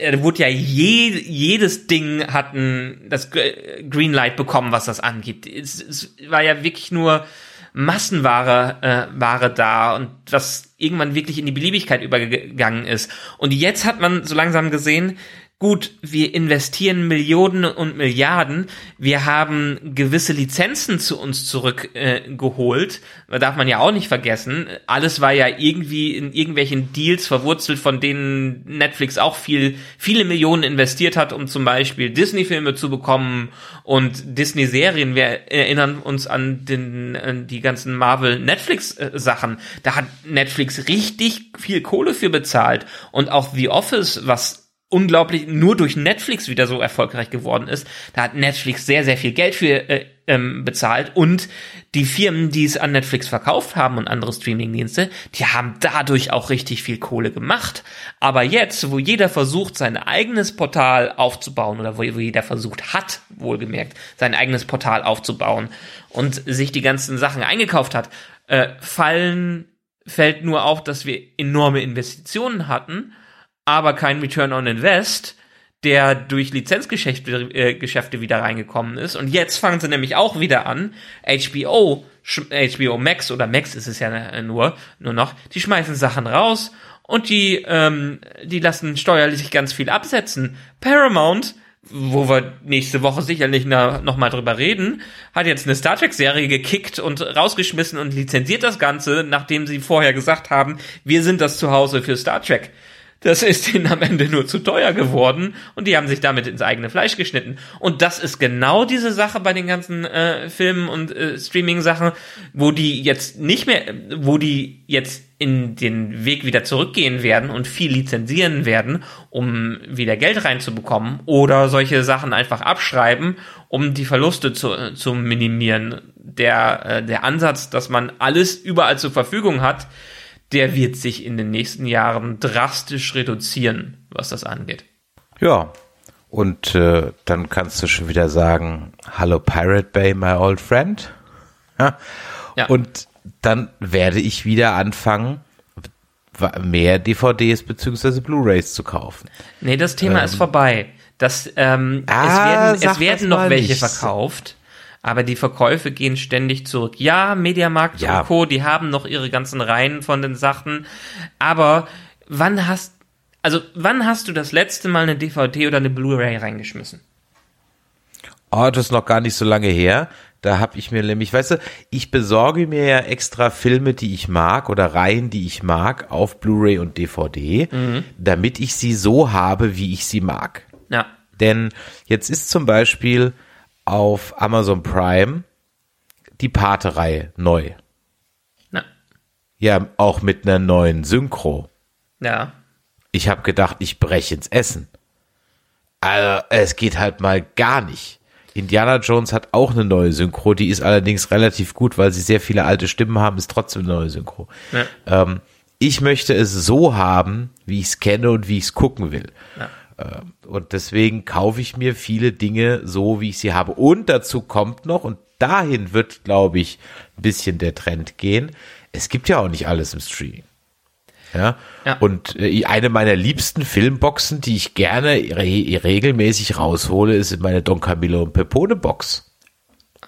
äh, er wurde ja je, jedes Ding hatten das Greenlight bekommen, was das angeht. Es, es war ja wirklich nur Massenware äh, Ware da und was irgendwann wirklich in die Beliebigkeit übergegangen ist. Und jetzt hat man so langsam gesehen, gut, wir investieren Millionen und Milliarden, wir haben gewisse Lizenzen zu uns zurückgeholt, äh, darf man ja auch nicht vergessen. Alles war ja irgendwie in irgendwelchen Deals verwurzelt, von denen Netflix auch viel, viele Millionen investiert hat, um zum Beispiel Disney-Filme zu bekommen und Disney-Serien. Wir erinnern uns an, den, an die ganzen Marvel-Netflix-Sachen. Da hat Netflix richtig viel Kohle für bezahlt und auch The Office, was unglaublich nur durch Netflix wieder so erfolgreich geworden ist. Da hat Netflix sehr, sehr viel Geld für äh, ähm, bezahlt und die Firmen, die es an Netflix verkauft haben und andere Streamingdienste, die haben dadurch auch richtig viel Kohle gemacht. Aber jetzt, wo jeder versucht, sein eigenes Portal aufzubauen oder wo, wo jeder versucht hat, wohlgemerkt, sein eigenes Portal aufzubauen und sich die ganzen Sachen eingekauft hat, äh, fallen fällt nur auf, dass wir enorme Investitionen hatten aber kein Return on Invest, der durch Lizenzgeschäfte äh, Geschäfte wieder reingekommen ist. Und jetzt fangen sie nämlich auch wieder an, HBO, HBO Max oder Max ist es ja äh, nur, nur noch, die schmeißen Sachen raus und die, ähm, die lassen steuerlich ganz viel absetzen. Paramount, wo wir nächste Woche sicherlich nochmal drüber reden, hat jetzt eine Star Trek-Serie gekickt und rausgeschmissen und lizenziert das Ganze, nachdem sie vorher gesagt haben, wir sind das Zuhause für Star Trek. Das ist ihnen am Ende nur zu teuer geworden und die haben sich damit ins eigene Fleisch geschnitten. Und das ist genau diese Sache bei den ganzen äh, Filmen und äh, Streaming-Sachen, wo die jetzt nicht mehr, wo die jetzt in den Weg wieder zurückgehen werden und viel lizenzieren werden, um wieder Geld reinzubekommen oder solche Sachen einfach abschreiben, um die Verluste zu, zu minimieren. Der, äh, der Ansatz, dass man alles überall zur Verfügung hat, der wird sich in den nächsten Jahren drastisch reduzieren, was das angeht. Ja, und äh, dann kannst du schon wieder sagen, Hallo Pirate Bay, my old friend. Ja. ja. Und dann werde ich wieder anfangen, mehr DVDs bzw. Blu-rays zu kaufen. Nee, das Thema ähm, ist vorbei. Das, ähm, ah, es werden, es werden noch welche nicht. verkauft aber die Verkäufe gehen ständig zurück. Ja, Mediamarkt ja. und Co., die haben noch ihre ganzen Reihen von den Sachen, aber wann hast, also wann hast du das letzte Mal eine DVD oder eine Blu-ray reingeschmissen? Oh, das ist noch gar nicht so lange her. Da habe ich mir nämlich, weißt du, ich besorge mir ja extra Filme, die ich mag oder Reihen, die ich mag, auf Blu-ray und DVD, mhm. damit ich sie so habe, wie ich sie mag. Ja. Denn jetzt ist zum Beispiel auf Amazon Prime die Pate-Reihe neu. Na. Ja, auch mit einer neuen Synchro. Ja. Ich habe gedacht, ich breche ins Essen. Also, es geht halt mal gar nicht. Indiana Jones hat auch eine neue Synchro, die ist allerdings relativ gut, weil sie sehr viele alte Stimmen haben, ist trotzdem eine neue Synchro. Ja. Ähm, ich möchte es so haben, wie ich es kenne und wie ich es gucken will. Ja. Ähm, und deswegen kaufe ich mir viele Dinge so, wie ich sie habe. Und dazu kommt noch, und dahin wird, glaube ich, ein bisschen der Trend gehen. Es gibt ja auch nicht alles im Streaming. Ja? ja. Und äh, eine meiner liebsten Filmboxen, die ich gerne re regelmäßig raushole, ist meine Don Camillo und Pepone Box.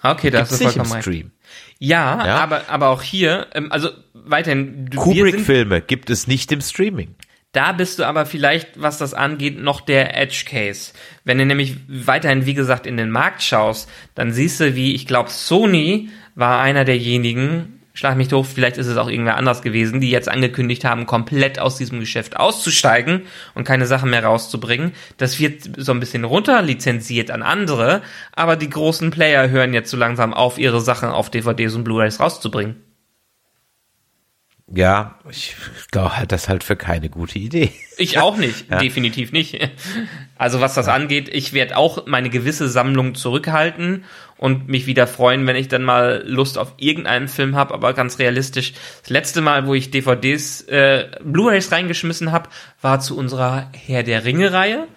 Okay, das ist nicht im Stream. Ja, ja, aber aber auch hier, ähm, also weiterhin. Kubrick-Filme gibt es nicht im Streaming. Da bist du aber vielleicht, was das angeht, noch der Edge Case. Wenn du nämlich weiterhin, wie gesagt, in den Markt schaust, dann siehst du, wie ich glaube, Sony war einer derjenigen, schlag mich doof, vielleicht ist es auch irgendwer anders gewesen, die jetzt angekündigt haben, komplett aus diesem Geschäft auszusteigen und keine Sachen mehr rauszubringen. Das wird so ein bisschen runter lizenziert an andere, aber die großen Player hören jetzt so langsam auf, ihre Sachen auf DVDs und Blu-rays rauszubringen. Ja, ich glaube halt das halt für keine gute Idee. Ich auch nicht, ja. definitiv nicht. Also was das ja. angeht, ich werde auch meine gewisse Sammlung zurückhalten und mich wieder freuen, wenn ich dann mal Lust auf irgendeinen Film habe, aber ganz realistisch. Das letzte Mal, wo ich DVDs, äh, Blu-rays reingeschmissen habe, war zu unserer Herr der Ringe-Reihe.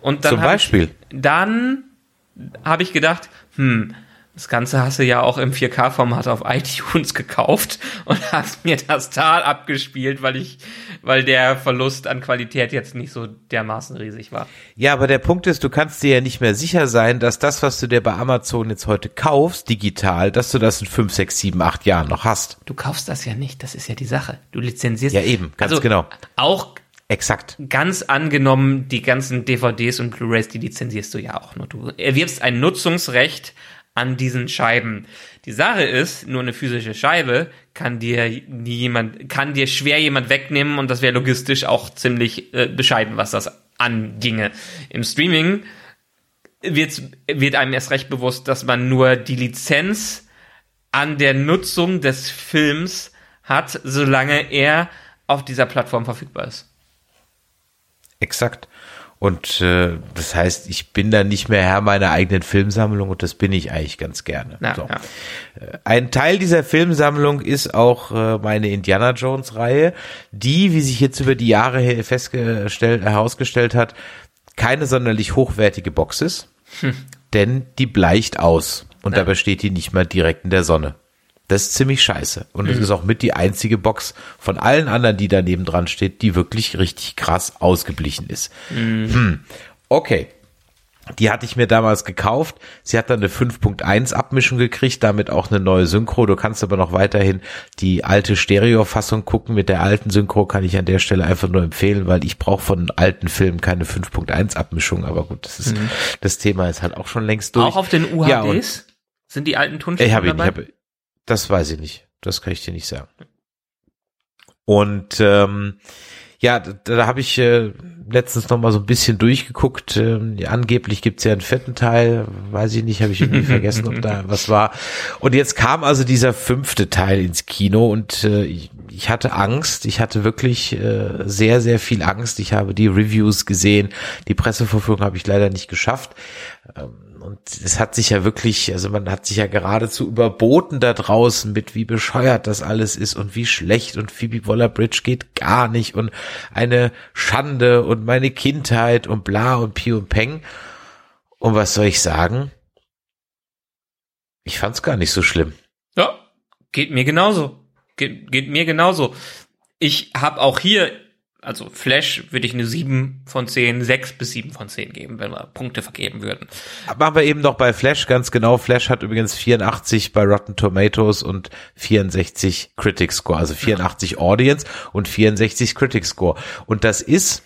Und dann Zum Beispiel? Ich, dann habe ich gedacht, hm, Das Ganze hast du ja auch im 4K-Format auf iTunes gekauft und hast mir das da abgespielt, weil ich, weil der Verlust an Qualität jetzt nicht so dermaßen riesig war. Ja, aber der Punkt ist, du kannst dir ja nicht mehr sicher sein, dass das, was du dir bei Amazon jetzt heute kaufst, digital, dass du das in 5, 6, 7, 8 Jahren noch hast. Du kaufst das ja nicht, das ist ja die Sache. Du lizenzierst. Ja, eben, ganz also, genau. Auch Exakt. ganz angenommen, die ganzen DVDs und Blu-rays, die lizenzierst du ja auch nur. Du erwirbst ein Nutzungsrecht an diesen Scheiben. Die Sache ist, nur eine physische Scheibe kann dir jemand, kann dir schwer jemand wegnehmen und das wäre logistisch auch ziemlich äh, bescheiden, was das anginge. Im Streaming wird, wird einem erst recht bewusst, dass man nur die Lizenz an der Nutzung des Films hat, solange er auf dieser Plattform verfügbar ist. Exakt. Und äh, das heißt, ich bin dann nicht mehr Herr meiner eigenen Filmsammlung und das bin ich eigentlich ganz gerne. Ja, so. ja. Äh, Ein Teil dieser Filmsammlung ist auch äh, meine Indiana Jones Reihe, die, wie sich jetzt über die Jahre festgestellt, herausgestellt hat, keine sonderlich hochwertige Box ist, Hm. denn die bleicht aus und Ja. dabei steht die nicht mal direkt in der Sonne. Das ist ziemlich scheiße. Und es Mhm. ist auch mit die einzige Box von allen anderen, die daneben dran steht, die wirklich richtig krass ausgeblichen ist. Mhm. Hm. Okay. Die hatte ich mir damals gekauft. Sie hat dann eine 5.1 Abmischung gekriegt, damit auch eine neue Synchro. Du kannst aber noch weiterhin die alte Stereo-Fassung gucken. Mit der alten Synchro kann ich an der Stelle einfach nur empfehlen, weil ich brauche von alten Filmen keine 5.1 Abmischung. Aber gut, das ist, das Thema ist halt auch schon längst durch. Mhm. Auch auf den Ja, UHDs sind die alten Tonstufen ich habe ihn, ich dabei? Das weiß ich nicht. Das kann ich dir nicht sagen. Und ähm, ja, da, da habe ich äh, letztens noch mal so ein bisschen durchgeguckt. Ähm, ja, angeblich gibt's ja einen vierten Teil, weiß ich nicht, habe ich irgendwie vergessen, ob da was war. Und jetzt kam also dieser fünfte Teil ins Kino und äh, ich, ich hatte Angst. Ich hatte wirklich äh, sehr, sehr viel Angst. Ich habe die Reviews gesehen. Die Presseverführung habe ich leider nicht geschafft. Ähm, und es hat sich ja wirklich, also man hat sich ja geradezu überboten da draußen mit, wie bescheuert das alles ist und wie schlecht und Phoebe Waller-Bridge geht gar nicht und eine Schande und meine Kindheit und bla und Pi und Peng. Und was soll ich sagen? Ich fand's gar nicht so schlimm. Ja, geht mir genauso. Geht, geht mir genauso. Ich habe auch hier, also Flash würde ich eine 7 von 10, 6 bis 7 von 10 geben, wenn wir Punkte vergeben würden. Machen wir eben noch bei Flash ganz genau. Flash hat übrigens 84 bei Rotten Tomatoes und 64 Critic Score, also 84 Audience und 64 Critic Score. Und das ist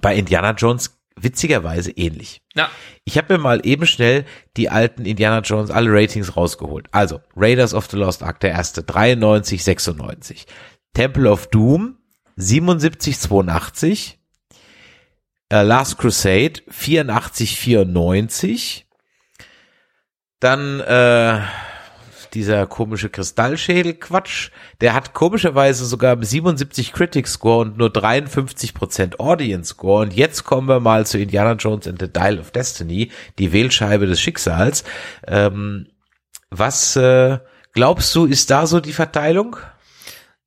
bei Indiana Jones witzigerweise ähnlich. Ja, Ich habe mir mal eben schnell die alten Indiana Jones alle Ratings rausgeholt. Also Raiders of the Lost Ark, der erste, 93, 96. Temple of Doom, 77, 82. Äh, Last Crusade, 84, 94. Dann äh, dieser komische Kristallschädel-Quatsch, der hat komischerweise sogar 77 Critic Score und nur 53% Audience Score. Und jetzt kommen wir mal zu Indiana Jones and the Dial of Destiny, die Wählscheibe des Schicksals. Ähm, was äh, glaubst du, ist da so die Verteilung?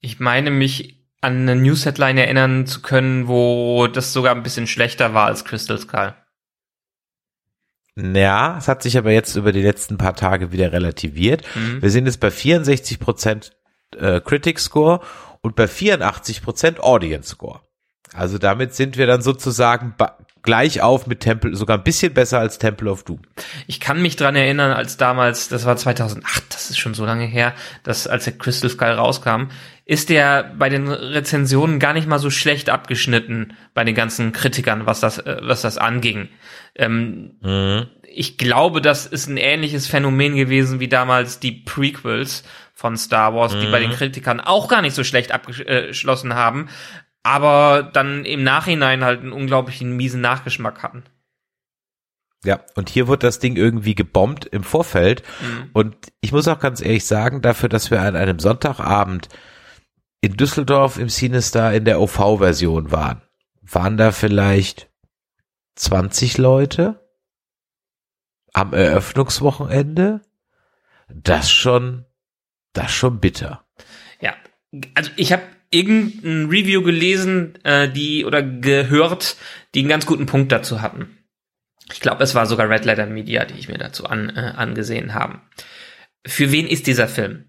ich meine mich an eine News-Headline erinnern zu können, wo das sogar ein bisschen schlechter war als Crystal Skull. Ja, es hat sich aber jetzt über die letzten paar Tage wieder relativiert. Wir sind jetzt bei 64% äh, Critic Score und bei 84% Audience Score. Also damit sind wir dann sozusagen gleich auf mit Temple, sogar ein bisschen besser als Temple of Doom. Ich kann mich dran erinnern, als damals, das war 2008, das ist schon so lange her, dass als der Crystal Skull rauskam, ist der bei den Rezensionen gar nicht mal so schlecht abgeschnitten bei den ganzen Kritikern, was das, äh, was das anging. Ähm, Ich glaube, das ist ein ähnliches Phänomen gewesen wie damals die Prequels von Star Wars, die bei den Kritikern auch gar nicht so schlecht abgeschlossen haben, aber dann im Nachhinein halt einen unglaublichen miesen Nachgeschmack hatten. Ja, und hier wird das Ding irgendwie gebombt im Vorfeld. Und ich muss auch ganz ehrlich sagen, dafür, dass wir an einem Sonntagabend in Düsseldorf im Cinestar in der OV-Version waren, waren da vielleicht 20 Leute am Eröffnungswochenende. Das schon, das schon bitter. Ja, also ich habe irgendein Review gelesen, äh, die oder gehört, die einen ganz guten Punkt dazu hatten. Ich glaube, es war sogar Red Letter Media, die ich mir dazu an, äh, angesehen haben. Für wen ist dieser Film?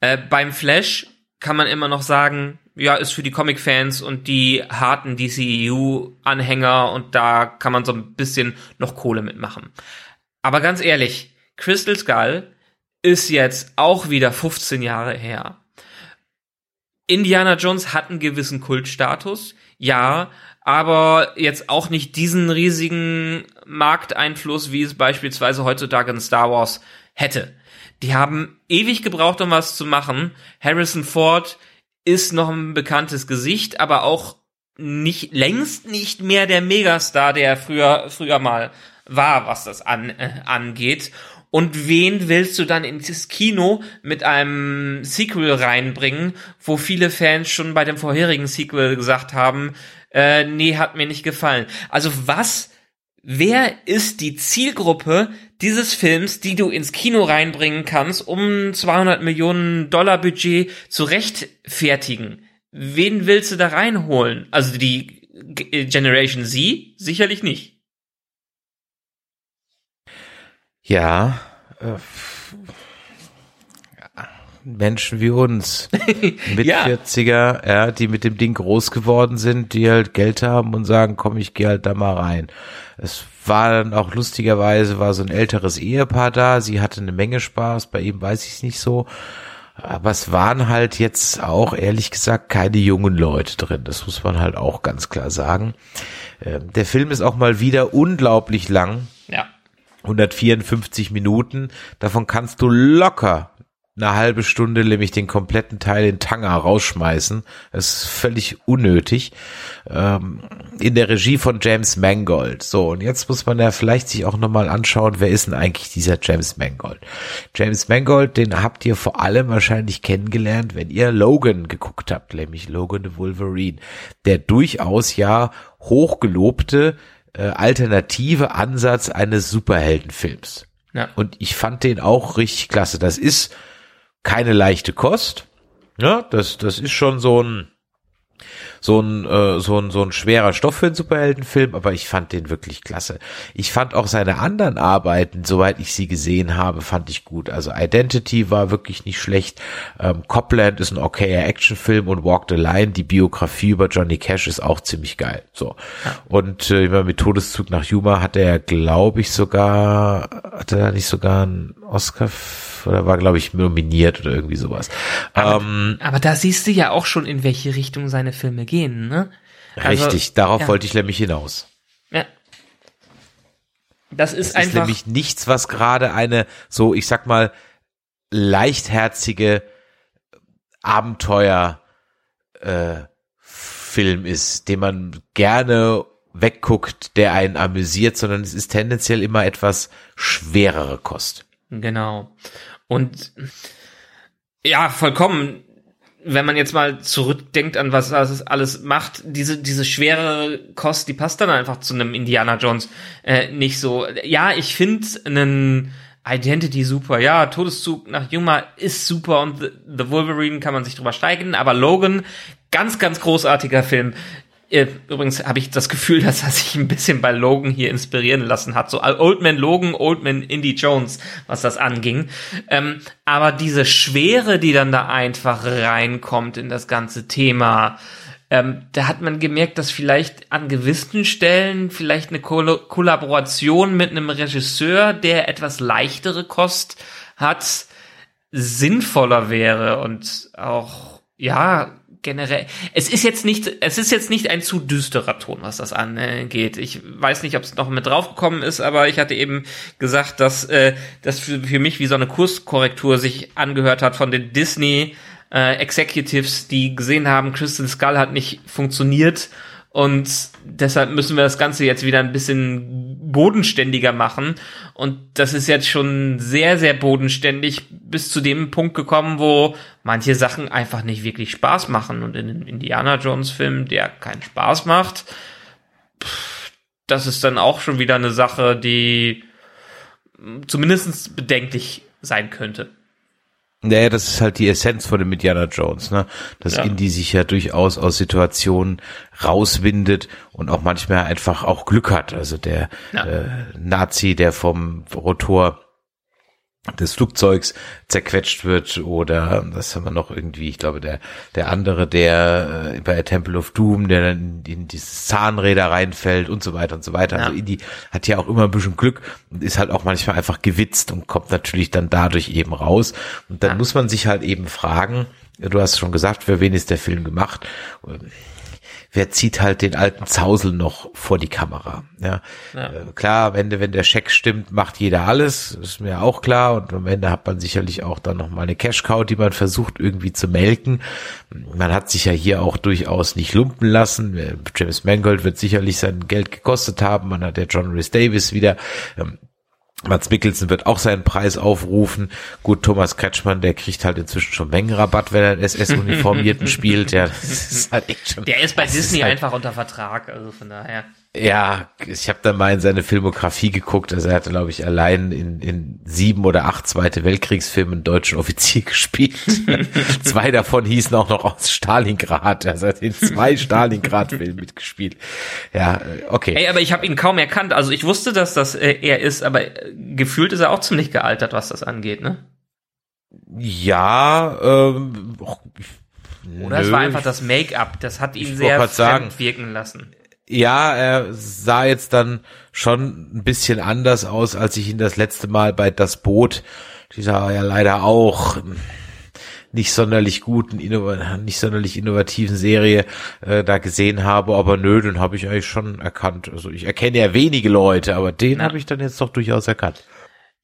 Äh, beim Flash kann man immer noch sagen, ja, ist für die Comic-Fans und die harten DCEU-Anhänger und da kann man so ein bisschen noch Kohle mitmachen. Aber ganz ehrlich, Crystal Skull ist jetzt auch wieder 15 Jahre her. Indiana Jones hat einen gewissen Kultstatus, ja, aber jetzt auch nicht diesen riesigen Markteinfluss, wie es beispielsweise heutzutage in Star Wars hätte. Die haben ewig gebraucht, um was zu machen. Harrison Ford ist noch ein bekanntes Gesicht, aber auch nicht längst nicht mehr der Megastar, der er früher früher mal war, was das an, äh, angeht. Und wen willst du dann ins Kino mit einem Sequel reinbringen, wo viele Fans schon bei dem vorherigen Sequel gesagt haben, äh, nee, hat mir nicht gefallen. Also was, wer ist die Zielgruppe dieses Films, die du ins Kino reinbringen kannst, um 200 Millionen Dollar Budget zu rechtfertigen? Wen willst du da reinholen? Also die Generation Z? Sicherlich nicht. Ja, äh, Menschen wie uns, mit Ja. 40er, ja, die mit dem Ding groß geworden sind, die halt Geld haben und sagen, komm, ich gehe halt da mal rein. Es war dann auch lustigerweise, war so ein älteres Ehepaar da, sie hatte eine Menge Spaß, bei ihm weiß ich es nicht so. Aber es waren halt jetzt auch, ehrlich gesagt, keine jungen Leute drin. Das muss man halt auch ganz klar sagen. Ähm, Der Film ist auch mal wieder unglaublich lang. Ja. 154 Minuten. Davon kannst du locker eine halbe Stunde nämlich den kompletten Teil in Tanga rausschmeißen. Das ist völlig unnötig. Ähm, in der Regie von James Mangold. So, und jetzt muss man ja vielleicht sich auch nochmal anschauen, wer ist denn eigentlich dieser James Mangold? James Mangold, den habt ihr vor allem wahrscheinlich kennengelernt, wenn ihr Logan geguckt habt, nämlich Logan the Wolverine, der durchaus ja hochgelobte äh, alternative Ansatz eines Superheldenfilms. Ja. Und ich fand den auch richtig klasse. Das ist keine leichte Kost. Ja, das, das ist schon so ein, so ein, äh, so ein, so ein schwerer Stoff für einen Superheldenfilm, aber ich fand den wirklich klasse. Ich fand auch seine anderen Arbeiten, soweit ich sie gesehen habe, fand ich gut. Also Identity war wirklich nicht schlecht. Ähm, Copland ist ein okayer Actionfilm und Walk the Line, die Biografie über Johnny Cash ist auch ziemlich geil. So. Und äh, immer mit Todeszug nach Yuma hat er, glaube ich, sogar, hatte er nicht sogar einen Oscar oder war, glaube ich, nominiert oder irgendwie sowas. ähm, Aber da siehst du ja auch schon, in welche Richtung seine Filme gehen, ne? Also, richtig, darauf ja. wollte ich nämlich hinaus. Ja. Das ist Es ist einfach. nämlich nichts, was gerade eine so, ich sag mal, leichtherzige Abenteuer äh, Film ist, den man gerne wegguckt, der einen amüsiert, sondern es ist tendenziell immer etwas schwerere Kost. Genau. Und ja, vollkommen. Wenn man jetzt mal zurückdenkt an was das alles macht, diese diese schwere Kost, die passt dann einfach zu einem Indiana Jones äh, nicht so. Ja, ich finde einen Identity super. Ja, Todeszug nach Yuma ist super und The, The Wolverine kann man sich drüber steigen, aber Logan ganz ganz großartiger Film. Äh, Übrigens habe ich das Gefühl, dass er sich ein bisschen bei Logan hier inspirieren lassen hat. So Old Man Logan, Old Man Indy Jones, was das anging. Ähm, aber diese Schwere, die dann da einfach reinkommt in das ganze Thema, ähm, da hat man gemerkt, dass vielleicht an gewissen Stellen vielleicht eine Koll Kollaboration mit einem Regisseur, der etwas leichtere Kost hat, sinnvoller wäre und auch, ja, generell. Es ist jetzt nicht, es ist jetzt nicht ein zu düsterer Ton, was das angeht. Ich weiß nicht, ob es noch mit draufgekommen ist, aber ich hatte eben gesagt, dass äh, das für, für mich wie so eine Kurskorrektur sich angehört hat von den Disney äh, Executives, die gesehen haben, Crystal Skull hat nicht funktioniert und deshalb müssen wir das Ganze jetzt wieder ein bisschen bodenständiger machen. Und das ist jetzt schon sehr, sehr bodenständig bis zu dem Punkt gekommen, wo manche Sachen einfach nicht wirklich Spaß machen. Und in einem Indiana Jones Film, der keinen Spaß macht, das ist dann auch schon wieder eine Sache, die zumindest bedenklich sein könnte. Naja, das ist halt die Essenz von dem Indiana Jones, ne? Dass Ja. Indy sich ja durchaus aus Situationen rauswindet und auch manchmal einfach auch Glück hat. Also der Ja. äh, Nazi, der vom Rotor des Flugzeugs zerquetscht wird oder das haben wir noch irgendwie, ich glaube, der der andere, der äh, bei Temple of Doom, der dann in, dieses Zahnräder reinfällt und so weiter und so weiter. Ja. Also Indy hat ja auch immer ein bisschen Glück und ist halt auch manchmal einfach gewitzt und kommt natürlich dann dadurch eben raus. Und dann Ja. muss man sich halt eben fragen, du hast schon gesagt, für wen ist der Film gemacht? Wer zieht halt den alten Zausel noch vor die Kamera? Ja, Ja. Äh, klar, am Ende, wenn der Scheck stimmt, macht jeder alles, ist mir auch klar. Und am Ende hat man sicherlich auch dann noch mal eine Cash-Cow, die man versucht irgendwie zu melken. Man hat sich ja hier auch durchaus nicht lumpen lassen. Äh, James Mangold wird sicherlich sein Geld gekostet haben. Man hat ja John Rhys Davis wieder. Mats Mikkelsen wird auch seinen Preis aufrufen. Gut, Thomas Kretschmann, der kriegt halt inzwischen schon Mengenrabatt, wenn er einen SS-Uniformierten spielt. Ja, das ist halt echt schon. Der ist bei Disney halt- einfach unter Vertrag, also von daher. Ja, ich habe dann mal in seine Filmografie geguckt. Also er hatte, glaube ich, allein in, in sieben oder acht Zweite Weltkriegsfilmen einen deutschen Offizier gespielt. zwei davon hießen auch noch aus Stalingrad. Also er hat in zwei Stalingrad-Filmen mitgespielt. Ja, okay. Ey, aber ich habe ihn kaum erkannt. Also ich wusste, dass das äh, er ist, aber äh, gefühlt ist er auch ziemlich gealtert, was das angeht, ne? Ja, ähm, Oder es nö, war einfach das Make-up, das hat ihn sehr grad sagen. fremd wirken lassen. Ja, er sah jetzt dann schon ein bisschen anders aus, als ich ihn das letzte Mal bei Das Boot, die sah ja leider auch nicht sonderlich guten, nicht sonderlich innovativen Serie äh, da gesehen habe, aber nö, den habe ich eigentlich schon erkannt. Also ich erkenne ja wenige Leute, aber den habe ich dann jetzt doch durchaus erkannt.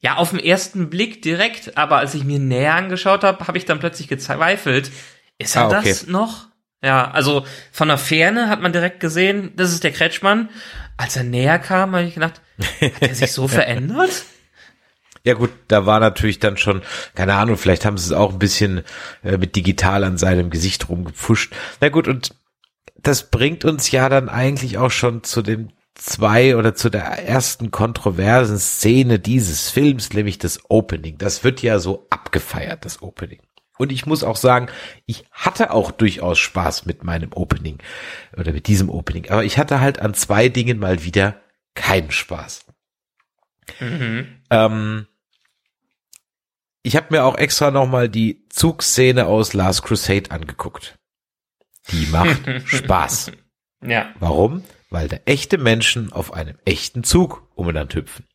Ja, auf den ersten Blick direkt, aber als ich mir näher angeschaut habe, habe ich dann plötzlich gezweifelt. Ist er Ah, okay. das noch? Ja, also von der Ferne hat man direkt gesehen, das ist der Kretschmann. Als er näher kam, habe ich gedacht, hat er sich so verändert? Ja gut, da war natürlich dann schon, keine Ahnung, vielleicht haben sie es auch ein bisschen äh, mit digital an seinem Gesicht rumgepfuscht. Na gut, und das bringt uns ja dann eigentlich auch schon zu dem zwei oder zu der ersten kontroversen Szene dieses Films, nämlich das Opening. Das wird ja so abgefeiert, das Opening. Und ich muss auch sagen, ich hatte auch durchaus Spaß mit meinem Opening oder mit diesem Opening. Aber ich hatte halt an zwei Dingen mal wieder keinen Spaß. Mhm. Ähm, ich habe mir auch extra nochmal die Zugszene aus Last Crusade angeguckt. Die macht Spaß. Ja. Warum? Weil da echte Menschen auf einem echten Zug umeinander hüpfen.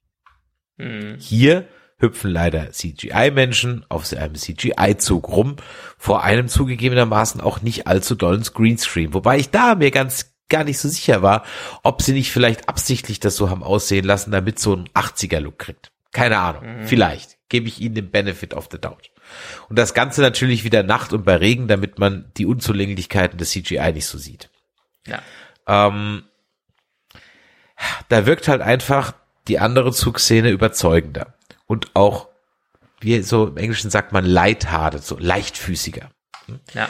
Mhm. Hier hüpfen leider CGI-Menschen auf einem CGI-Zug rum, vor einem zugegebenermaßen auch nicht allzu dollen Screenscreen. Wobei ich da mir ganz gar nicht so sicher war, ob sie nicht vielleicht absichtlich das so haben aussehen lassen, damit so ein 80er-Look kriegt. Keine Ahnung. Vielleicht. Gebe ich ihnen den Benefit of the doubt. Und das Ganze natürlich wieder Nacht und bei Regen, damit man die Unzulänglichkeiten des CGI nicht so sieht. Ja. Ähm, da wirkt halt einfach die andere Zugszene überzeugender und auch, wie so im Englischen sagt man lighthearted, so leichtfüßiger. Ja.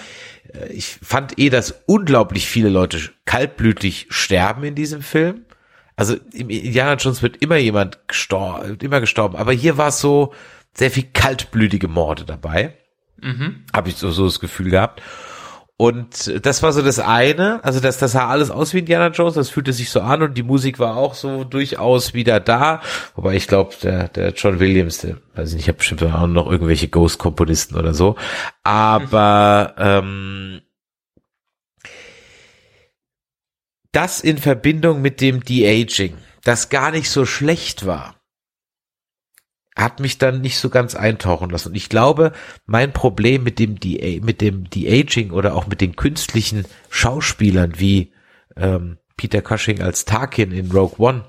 Ich fand eh, dass unglaublich viele Leute kaltblütig sterben in diesem Film. Also im Indiana Jones wird immer jemand gestorben, immer gestorben, aber hier war es so sehr viel kaltblütige Morde dabei. Mhm. Habe ich so, so das Gefühl gehabt. Und das war so das eine, also das, das sah alles aus wie Indiana Jones, das fühlte sich so an und die Musik war auch so durchaus wieder da. Wobei ich glaube, der, der John Williams, der, weiß ich nicht, ich habe bestimmt auch noch irgendwelche Ghost-Komponisten oder so. Aber ähm, das in Verbindung mit dem De-Aging, das gar nicht so schlecht war, hat mich dann nicht so ganz eintauchen lassen. Und ich glaube, mein Problem mit dem De mit dem De-Aging oder auch mit den künstlichen Schauspielern wie ähm, Peter Cushing als Tarkin in Rogue One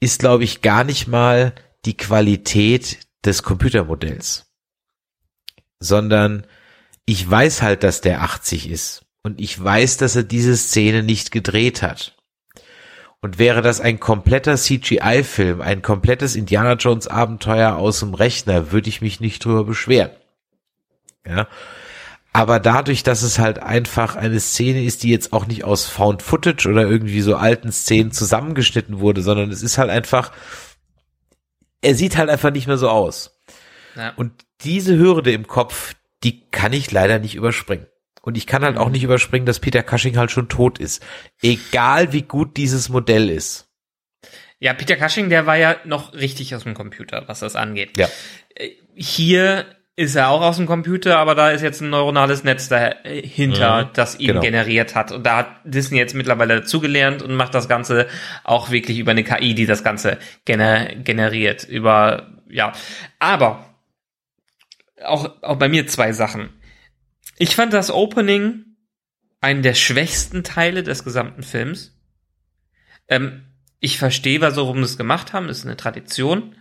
ist, glaube ich, gar nicht mal die Qualität des Computermodells, sondern ich weiß halt, dass der 80 ist und ich weiß, dass er diese Szene nicht gedreht hat. Und wäre das ein kompletter CGI-Film, ein komplettes Indiana Jones Abenteuer aus dem Rechner, würde ich mich nicht drüber beschweren. Ja. Aber dadurch, dass es halt einfach eine Szene ist, die jetzt auch nicht aus Found Footage oder irgendwie so alten Szenen zusammengeschnitten wurde, sondern es ist halt einfach, er sieht halt einfach nicht mehr so aus. Ja. Und diese Hürde im Kopf, die kann ich leider nicht überspringen. Und ich kann halt auch nicht überspringen, dass Peter Cushing halt schon tot ist. Egal wie gut dieses Modell ist. Ja, Peter Cushing, der war ja noch richtig aus dem Computer, was das angeht. Ja. Äh, hier ist er auch aus dem Computer, aber da ist jetzt ein neuronales Netz dahinter, mhm, das ihn genau. generiert hat. Und da hat Disney jetzt mittlerweile dazugelernt und macht das Ganze auch wirklich über eine KI, die das Ganze gener generiert. Über, ja. Aber auch, auch bei mir zwei Sachen. Ich fand das Opening einen der schwächsten Teile des gesamten Films. Ähm, ich verstehe, warum sie es gemacht haben, das ist eine Tradition.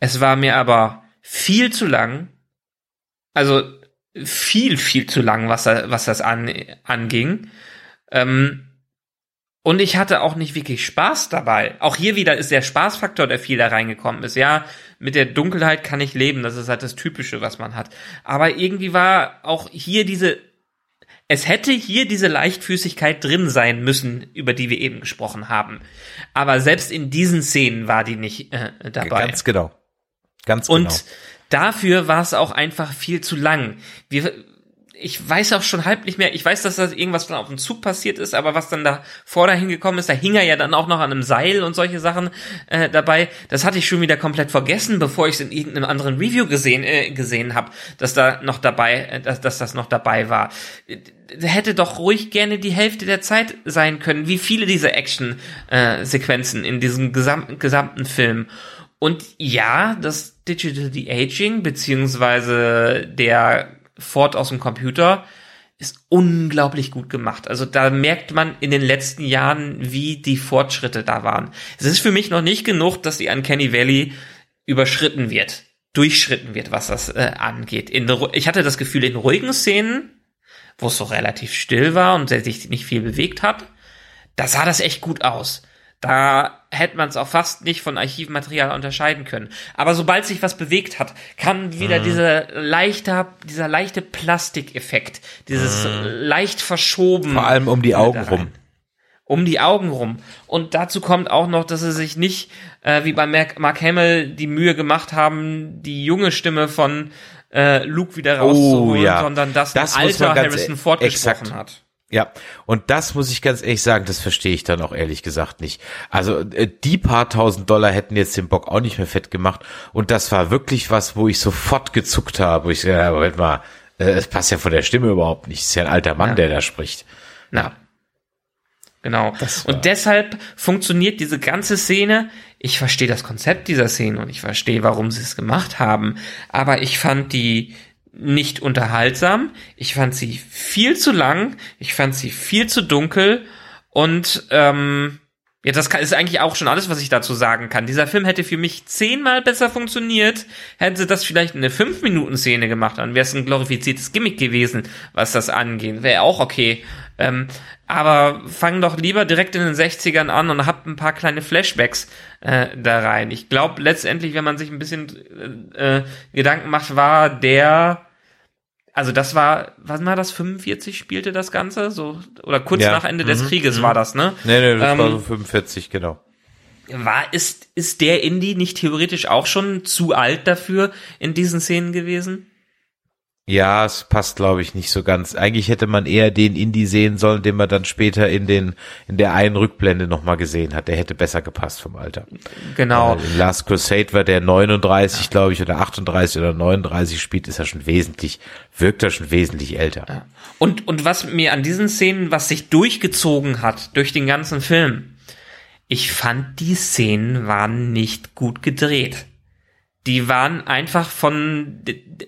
Es war mir aber viel zu lang. Also viel, viel zu lang, was, was das an, anging. Ähm, und ich hatte auch nicht wirklich Spaß dabei. Auch hier wieder ist der Spaßfaktor, der viel da reingekommen ist. Ja, mit der Dunkelheit kann ich leben. Das ist halt das Typische, was man hat. Aber irgendwie war auch hier diese, es hätte hier diese Leichtfüßigkeit drin sein müssen, über die wir eben gesprochen haben. Aber selbst in diesen Szenen war die nicht äh, dabei. Ganz genau. Ganz genau. Und dafür war es auch einfach viel zu lang. Wir, ich weiß auch schon halb nicht mehr, ich weiß, dass das irgendwas dann auf dem Zug passiert ist, aber was dann da vor dahin gekommen ist, da hing er ja dann auch noch an einem Seil und solche Sachen äh, dabei. Das hatte ich schon wieder komplett vergessen, bevor ich es in irgendeinem anderen Review gesehen äh, gesehen habe, dass da noch dabei, äh, dass, dass das noch dabei war. Hätte doch ruhig gerne die Hälfte der Zeit sein können, wie viele dieser Action-Sequenzen äh, in diesem gesamten gesamten Film. Und ja, das Digital De-Aging beziehungsweise der Fort aus dem Computer ist unglaublich gut gemacht. Also da merkt man in den letzten Jahren, wie die Fortschritte da waren. Es ist für mich noch nicht genug, dass die Uncanny Valley überschritten wird, durchschritten wird, was das äh, angeht. In, ich hatte das Gefühl, in ruhigen Szenen, wo es so relativ still war und sich nicht viel bewegt hat, da sah das echt gut aus. Da hätte man es auch fast nicht von Archivmaterial unterscheiden können. Aber sobald sich was bewegt hat, kann wieder mhm. dieser leichte, dieser leichte Plastikeffekt, dieses mhm. leicht verschoben. Vor allem um die Augen rum. Um die Augen rum. Und dazu kommt auch noch, dass sie sich nicht, äh, wie bei Mark, Hamill, die Mühe gemacht haben, die junge Stimme von äh, Luke wieder oh, rauszuholen, oh, ja. sondern dass das ein alter Harrison Ford gesprochen hat. Ja, und das muss ich ganz ehrlich sagen, das verstehe ich dann auch ehrlich gesagt nicht. Also äh, die paar tausend Dollar hätten jetzt den Bock auch nicht mehr fett gemacht. Und das war wirklich was, wo ich sofort gezuckt habe. Wo ich habe, Moment mal, äh, es passt ja von der Stimme überhaupt nicht. Es ist ja ein alter Mann, ja. der da spricht. Na. Genau. Und deshalb funktioniert diese ganze Szene. Ich verstehe das Konzept dieser Szene und ich verstehe, warum sie es gemacht haben. Aber ich fand die, nicht unterhaltsam. Ich fand sie viel zu lang. Ich fand sie viel zu dunkel. Und ähm, ja, das ist eigentlich auch schon alles, was ich dazu sagen kann. Dieser Film hätte für mich zehnmal besser funktioniert, hätten sie das vielleicht in eine fünf Minuten Szene gemacht, dann wäre es ein glorifiziertes Gimmick gewesen, was das angeht. Wäre auch okay. Ähm, aber fang doch lieber direkt in den 60ern an und habt ein paar kleine Flashbacks äh, da rein. Ich glaube letztendlich, wenn man sich ein bisschen äh, Gedanken macht, war der also das war, was war das, 45 spielte das Ganze? So, oder kurz ja. nach Ende mhm. des Krieges mhm. war das, ne? Nee, nee, das ähm, war so 45, genau. War, ist, ist der Indie nicht theoretisch auch schon zu alt dafür in diesen Szenen gewesen? Ja, es passt, glaube ich, nicht so ganz. Eigentlich hätte man eher den Indie sehen sollen, den man dann später in den in der einen Rückblende nochmal gesehen hat. Der hätte besser gepasst vom Alter. Genau. Weil in Last Crusade war der 39, ja. glaube ich, oder 38 oder 39 spielt, ist er schon wesentlich, wirkt er schon wesentlich älter. Ja. Und und was mir an diesen Szenen, was sich durchgezogen hat durch den ganzen Film, ich fand die Szenen waren nicht gut gedreht die waren einfach von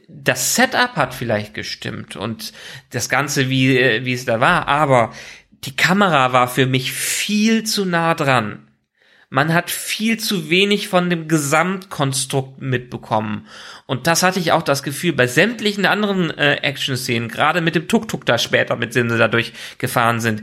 das Setup hat vielleicht gestimmt und das ganze wie wie es da war, aber die Kamera war für mich viel zu nah dran. Man hat viel zu wenig von dem Gesamtkonstrukt mitbekommen. Und das hatte ich auch das Gefühl bei sämtlichen anderen äh, Action-Szenen, gerade mit dem Tuk-Tuk da später, mit dem sie da durchgefahren sind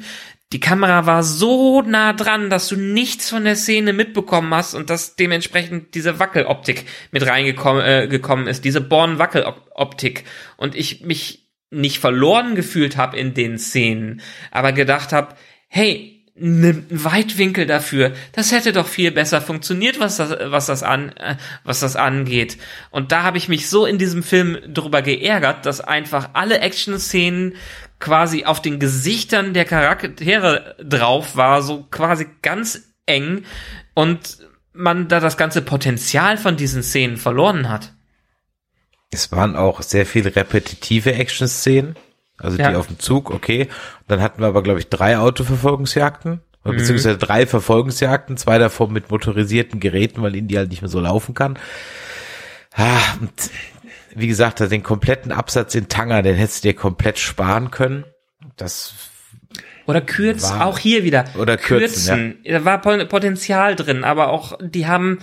die Kamera war so nah dran, dass du nichts von der Szene mitbekommen hast und dass dementsprechend diese Wackeloptik mit reingekommen äh, gekommen ist, diese Born-Wackeloptik und ich mich nicht verloren gefühlt habe in den Szenen, aber gedacht habe, hey, einen Weitwinkel dafür. Das hätte doch viel besser funktioniert, was das, was das an, äh, was das angeht. Und da habe ich mich so in diesem Film drüber geärgert, dass einfach alle Action-Szenen quasi auf den Gesichtern der Charaktere drauf war, so quasi ganz eng und man da das ganze Potenzial von diesen Szenen verloren hat. Es waren auch sehr viele repetitive Action-Szenen. Also Ja. die auf dem Zug, okay. Dann hatten wir aber, glaube ich, drei Autoverfolgungsjagden. Mhm. Beziehungsweise drei Verfolgungsjagden, zwei davon mit motorisierten Geräten, weil Indy halt nicht mehr so laufen kann. Ah, wie gesagt, den kompletten Absatz in Tanger, den hättest du dir komplett sparen können. Das Oder kürzen, War- auch hier wieder. Oder kürzen, Da war Potenzial drin, aber auch, die haben,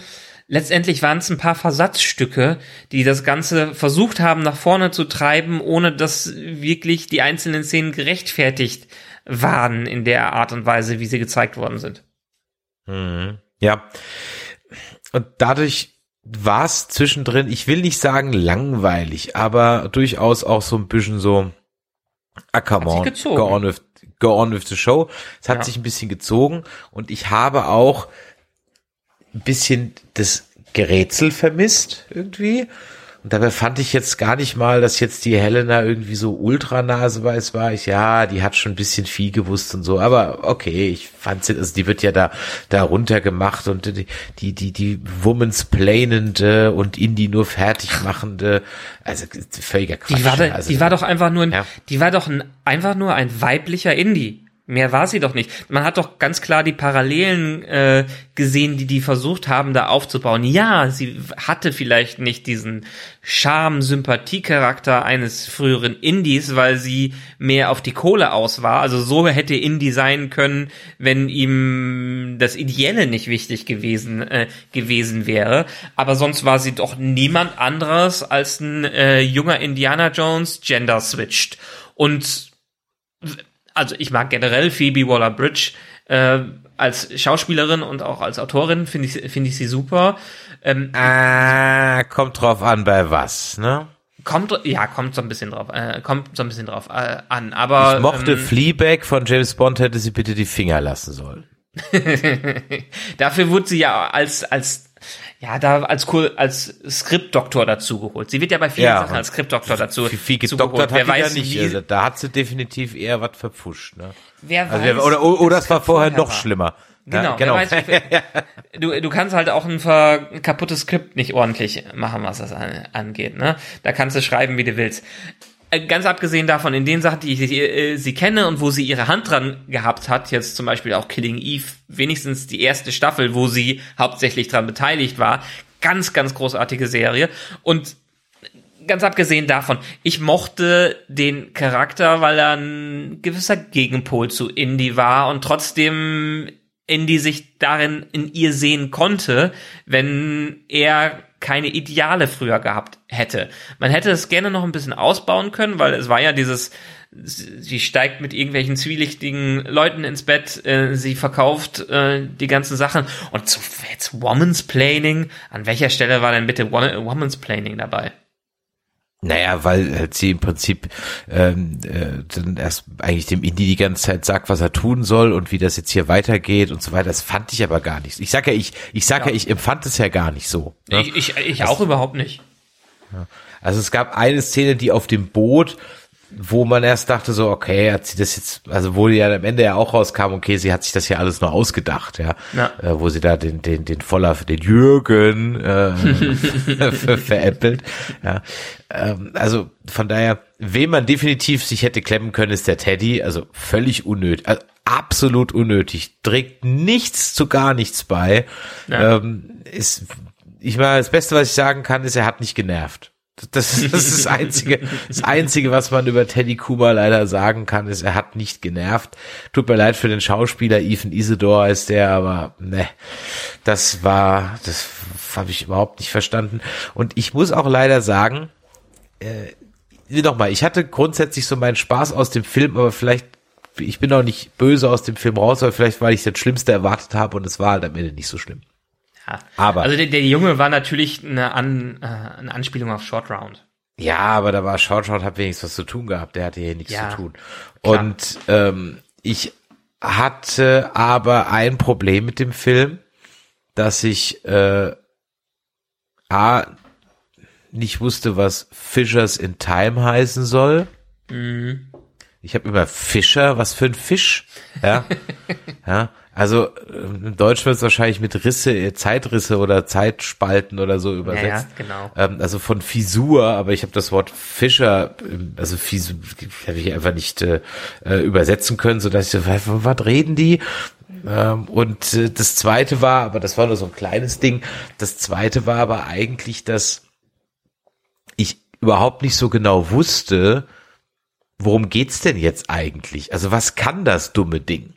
letztendlich waren es ein paar Versatzstücke, die das Ganze versucht haben, nach vorne zu treiben, ohne dass wirklich die einzelnen Szenen gerechtfertigt waren in der Art und Weise, wie sie gezeigt worden sind. Ja. Und dadurch war es zwischendrin, ich will nicht sagen langweilig, aber durchaus auch so ein bisschen so, ah, come on, go on with, go on with the show. Es hat Ja. sich ein bisschen gezogen und ich habe auch ein bisschen das Gerätsel vermisst irgendwie. Und dabei fand ich jetzt gar nicht mal, dass jetzt die Helena irgendwie so ultra naseweiß war. Ich, ja, die hat schon ein bisschen viel gewusst und so. Aber okay, ich fand sie, also die wird ja da, da runtergemacht und die, die, die, die Womans planende und Indie nur fertig machende. Also völliger Quatsch. Die war, da, also, die war doch einfach nur ein, Ja. die war doch ein, einfach nur ein weiblicher Indie. Mehr war sie doch nicht. Man hat doch ganz klar die Parallelen äh, gesehen, die die versucht haben, da aufzubauen. Ja, sie hatte vielleicht nicht diesen Charme-Sympathie-Charakter eines früheren Indies, weil sie mehr auf die Kohle aus war. Also so hätte Indie sein können, wenn ihm das Ideelle nicht wichtig gewesen äh, gewesen wäre. Aber sonst war sie doch niemand anderes als ein äh, junger Indiana Jones, gender switched. Und also ich mag generell Phoebe Waller-Bridge äh, als Schauspielerin und auch als Autorin finde ich finde ich sie super. Ähm, Ah, kommt drauf an, bei was, ne? kommt ja kommt so ein bisschen drauf äh, kommt so ein bisschen drauf äh, an. Aber Ich mochte ähm, Fleabag von James Bond, hätte sie bitte die Finger lassen sollen. dafür wurde sie ja als als ja, da als Kur- als Skriptdoktor dazu geholt. Sie wird ja bei vielen Ja, Sachen als Skriptdoktor dazu, Viel, viel gedoktert hat Wer weiß, nicht. wie, Also, da hat sie definitiv eher was verpfuscht. Ne? wer Also, weiß, oder oder, oder wie das war vorher noch war. schlimmer. Genau, ja, wer weiß, wie- du, du kannst halt auch ein ver kaputtes Skript nicht ordentlich machen, was das an, angeht. Ne? Da kannst du schreiben, wie du willst. Äh, Ganz abgesehen davon, in den Sachen, die ich äh, sie kenne und wo sie ihre Hand dran gehabt hat, jetzt zum Beispiel auch Killing Eve, wenigstens die erste Staffel, wo sie hauptsächlich dran beteiligt war, ganz, ganz großartige Serie. Und ganz abgesehen davon, ich mochte den Charakter, weil er ein gewisser Gegenpol zu Indy war und trotzdem Indy sich darin in ihr sehen konnte, wenn er keine Ideale früher gehabt hätte. Man hätte es gerne noch ein bisschen ausbauen können, weil es war ja dieses, sie steigt mit irgendwelchen zwielichtigen Leuten ins Bett, äh, sie verkauft äh, die ganzen Sachen und so jetzt Woman's Planning. An welcher Stelle war denn bitte Wo- Woman's Planning dabei? Naja, weil halt sie im Prinzip ähm, äh, dann erst eigentlich dem Indie die ganze Zeit sagt, was er tun soll und wie das jetzt hier weitergeht und so weiter. Das fand ich aber gar nicht. Ich sag ja, ich, ich sag ja, Ja. ich empfand es ja gar nicht so. Ne? Ich, ich, ich auch überhaupt nicht. Also es gab eine Szene, die auf dem Boot, wo man erst dachte so, okay, hat sie das jetzt, also wo ja am Ende ja auch rauskam, okay, sie hat sich das ja alles nur ausgedacht, ja, Ja. Äh, wo sie da den den den voller den Jürgen äh, ver veräppelt, ja, ähm, also von daher, wem man definitiv sich hätte klemmen können, ist der Teddy, also völlig unnötig, also absolut unnötig, trägt nichts zu gar nichts bei, Ja. ähm, ist, ich meine, das Beste, was ich sagen kann, ist, er hat nicht genervt. Das, das ist das einzige, das einzige, was man über Teddy Kuma leider sagen kann, ist, er hat nicht genervt. Tut mir leid für den Schauspieler, Ethan Isidore ist der, aber ne, das war, das habe ich überhaupt nicht verstanden. Und ich muss auch leider sagen, äh, nochmal, ich hatte grundsätzlich so meinen Spaß aus dem Film, aber vielleicht, ich bin auch nicht böse aus dem Film raus, aber vielleicht, weil ich das Schlimmste erwartet habe und es war halt am Ende nicht so schlimm. Ja. Aber- also der, der Junge war natürlich eine, An, äh, eine Anspielung auf Short Round. Ja, aber da war Short Short hat wenigstens was zu tun gehabt. Der hatte hier nichts Ja, zu tun. klar. Und ähm, ich hatte aber ein Problem mit dem Film, dass ich äh, A nicht wusste, was Fishers in Time heißen soll. Mhm. Ich habe immer Fischer, was für ein Fisch. Ja, ja. Also äh, im Deutsch wird es wahrscheinlich mit Risse, äh, Zeitrisse oder Zeitspalten oder so übersetzt. Ja, ja, genau. Ähm, also von Fisur, aber ich habe das Wort Fischer, ähm, also Fisur, habe ich einfach nicht äh, äh, übersetzen können, so dass ich so, was, was reden die? Ähm, und äh, das zweite war, aber das war nur so ein kleines Ding. Das zweite war aber eigentlich, dass ich überhaupt nicht so genau wusste, worum geht's denn jetzt eigentlich? Also was kann das dumme Ding?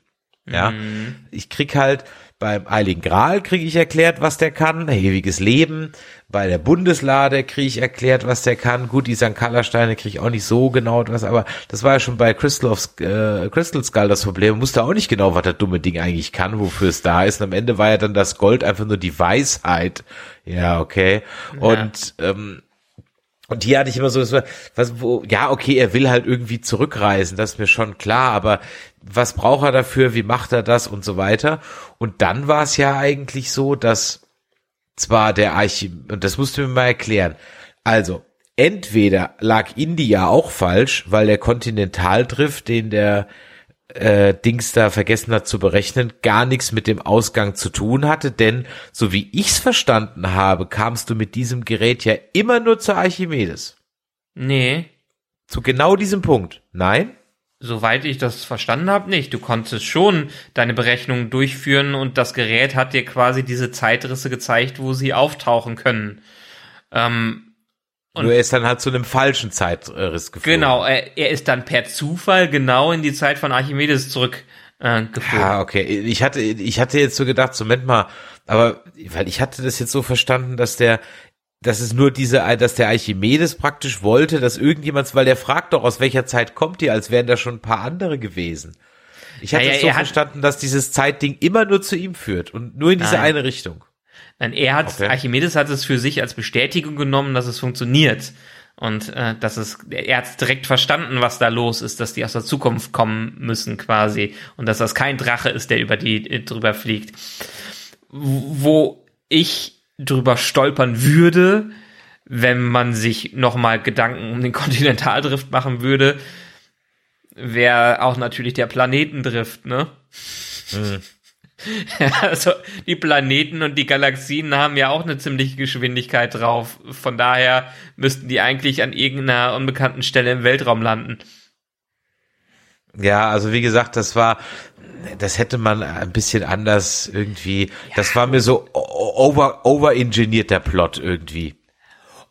Ja, Mhm. ich krieg halt beim Heiligen Gral kriege ich erklärt, was der kann, ewiges Leben. Bei der Bundeslade kriege ich erklärt, was der kann. Gut, die St. Steine kriege ich auch nicht so genau was, aber das war ja schon bei Crystal, of, äh, Crystal Skull das Problem. Man wusste auch nicht genau, was das dumme Ding eigentlich kann, wofür es da ist. Und am Ende war ja dann das Gold einfach nur die Weisheit. Ja, okay. Und ähm, und hier hatte ich immer so, was, wo, ja, okay, er will halt irgendwie zurückreisen, das ist mir schon klar, aber was braucht er dafür, wie macht er das und so weiter. Und dann war es ja eigentlich so, dass zwar der Archim, und das musst du mir mal erklären, also, entweder lag India auch falsch, weil der Kontinentaldrift, den der äh, Dings da vergessen hat zu berechnen, gar nichts mit dem Ausgang zu tun hatte, denn so wie ich's verstanden habe, kamst du mit diesem Gerät ja immer nur zur Archimedes. Nee, Zu genau diesem Punkt. Nein? soweit ich das verstanden habe, nicht. Du konntest schon deine Berechnungen durchführen und das Gerät hat dir quasi diese Zeitrisse gezeigt, wo sie auftauchen können. Ähm, Und- nur er ist dann halt zu einem falschen Zeitriss geflogen. genau, er, er ist dann per Zufall genau in die Zeit von Archimedes zurück äh, geflogen. Ja, okay. Ich hatte, ich hatte jetzt so gedacht, so Moment mal, aber, weil ich hatte das jetzt so verstanden, dass der, dass es nur diese, dass der Archimedes praktisch wollte, dass irgendjemand, weil der fragt doch, aus welcher Zeit kommt ihr, als wären da schon ein paar andere gewesen. Ich hatte Ja, ja, es so er verstanden, dass dieses Zeitding immer nur zu ihm führt und nur in diese Nein. eine Richtung. Nein, er hat, Okay. Archimedes hat es für sich als Bestätigung genommen, dass es funktioniert. Und äh, dass es, er hat direkt verstanden, was da los ist, dass die aus der Zukunft kommen müssen quasi und dass das kein Drache ist, der über die äh, drüber fliegt. Wo ich drüber stolpern würde, wenn man sich nochmal Gedanken um den Kontinentaldrift machen würde, wäre auch natürlich der Planetendrift, ne? Also die Planeten und die Galaxien haben ja auch eine ziemliche Geschwindigkeit drauf. Von daher müssten die eigentlich an irgendeiner unbekannten Stelle im Weltraum landen. Ja, also wie gesagt, das war, das hätte man ein bisschen anders irgendwie, das war mir so over, overengineert der Plot irgendwie.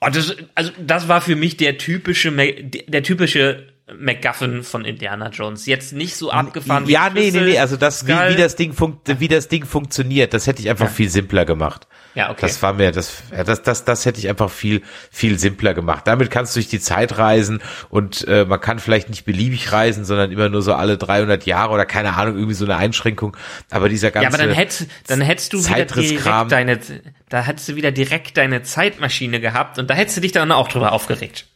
Und das, also das war für mich der typische, der typische MacGuffin von Indiana Jones. Jetzt nicht so abgefahren. wie Ja, nee, nee, nee, also das, wie, wie das Ding funkt, wie das Ding funktioniert, das hätte ich einfach viel simpler gemacht. Ja, okay. Das war mir, das, ja, das, das, das hätte ich einfach viel, viel simpler gemacht. Damit kannst du durch die Zeit reisen und äh, man kann vielleicht nicht beliebig reisen, sondern immer nur so alle 300 Jahre oder keine Ahnung, irgendwie so eine Einschränkung. Aber dieser ganze Ja, aber dann hättest, dann hättest du wieder direkt deine, da hättest du wieder direkt deine Zeitmaschine gehabt und da hättest du dich dann auch drüber aufgeregt.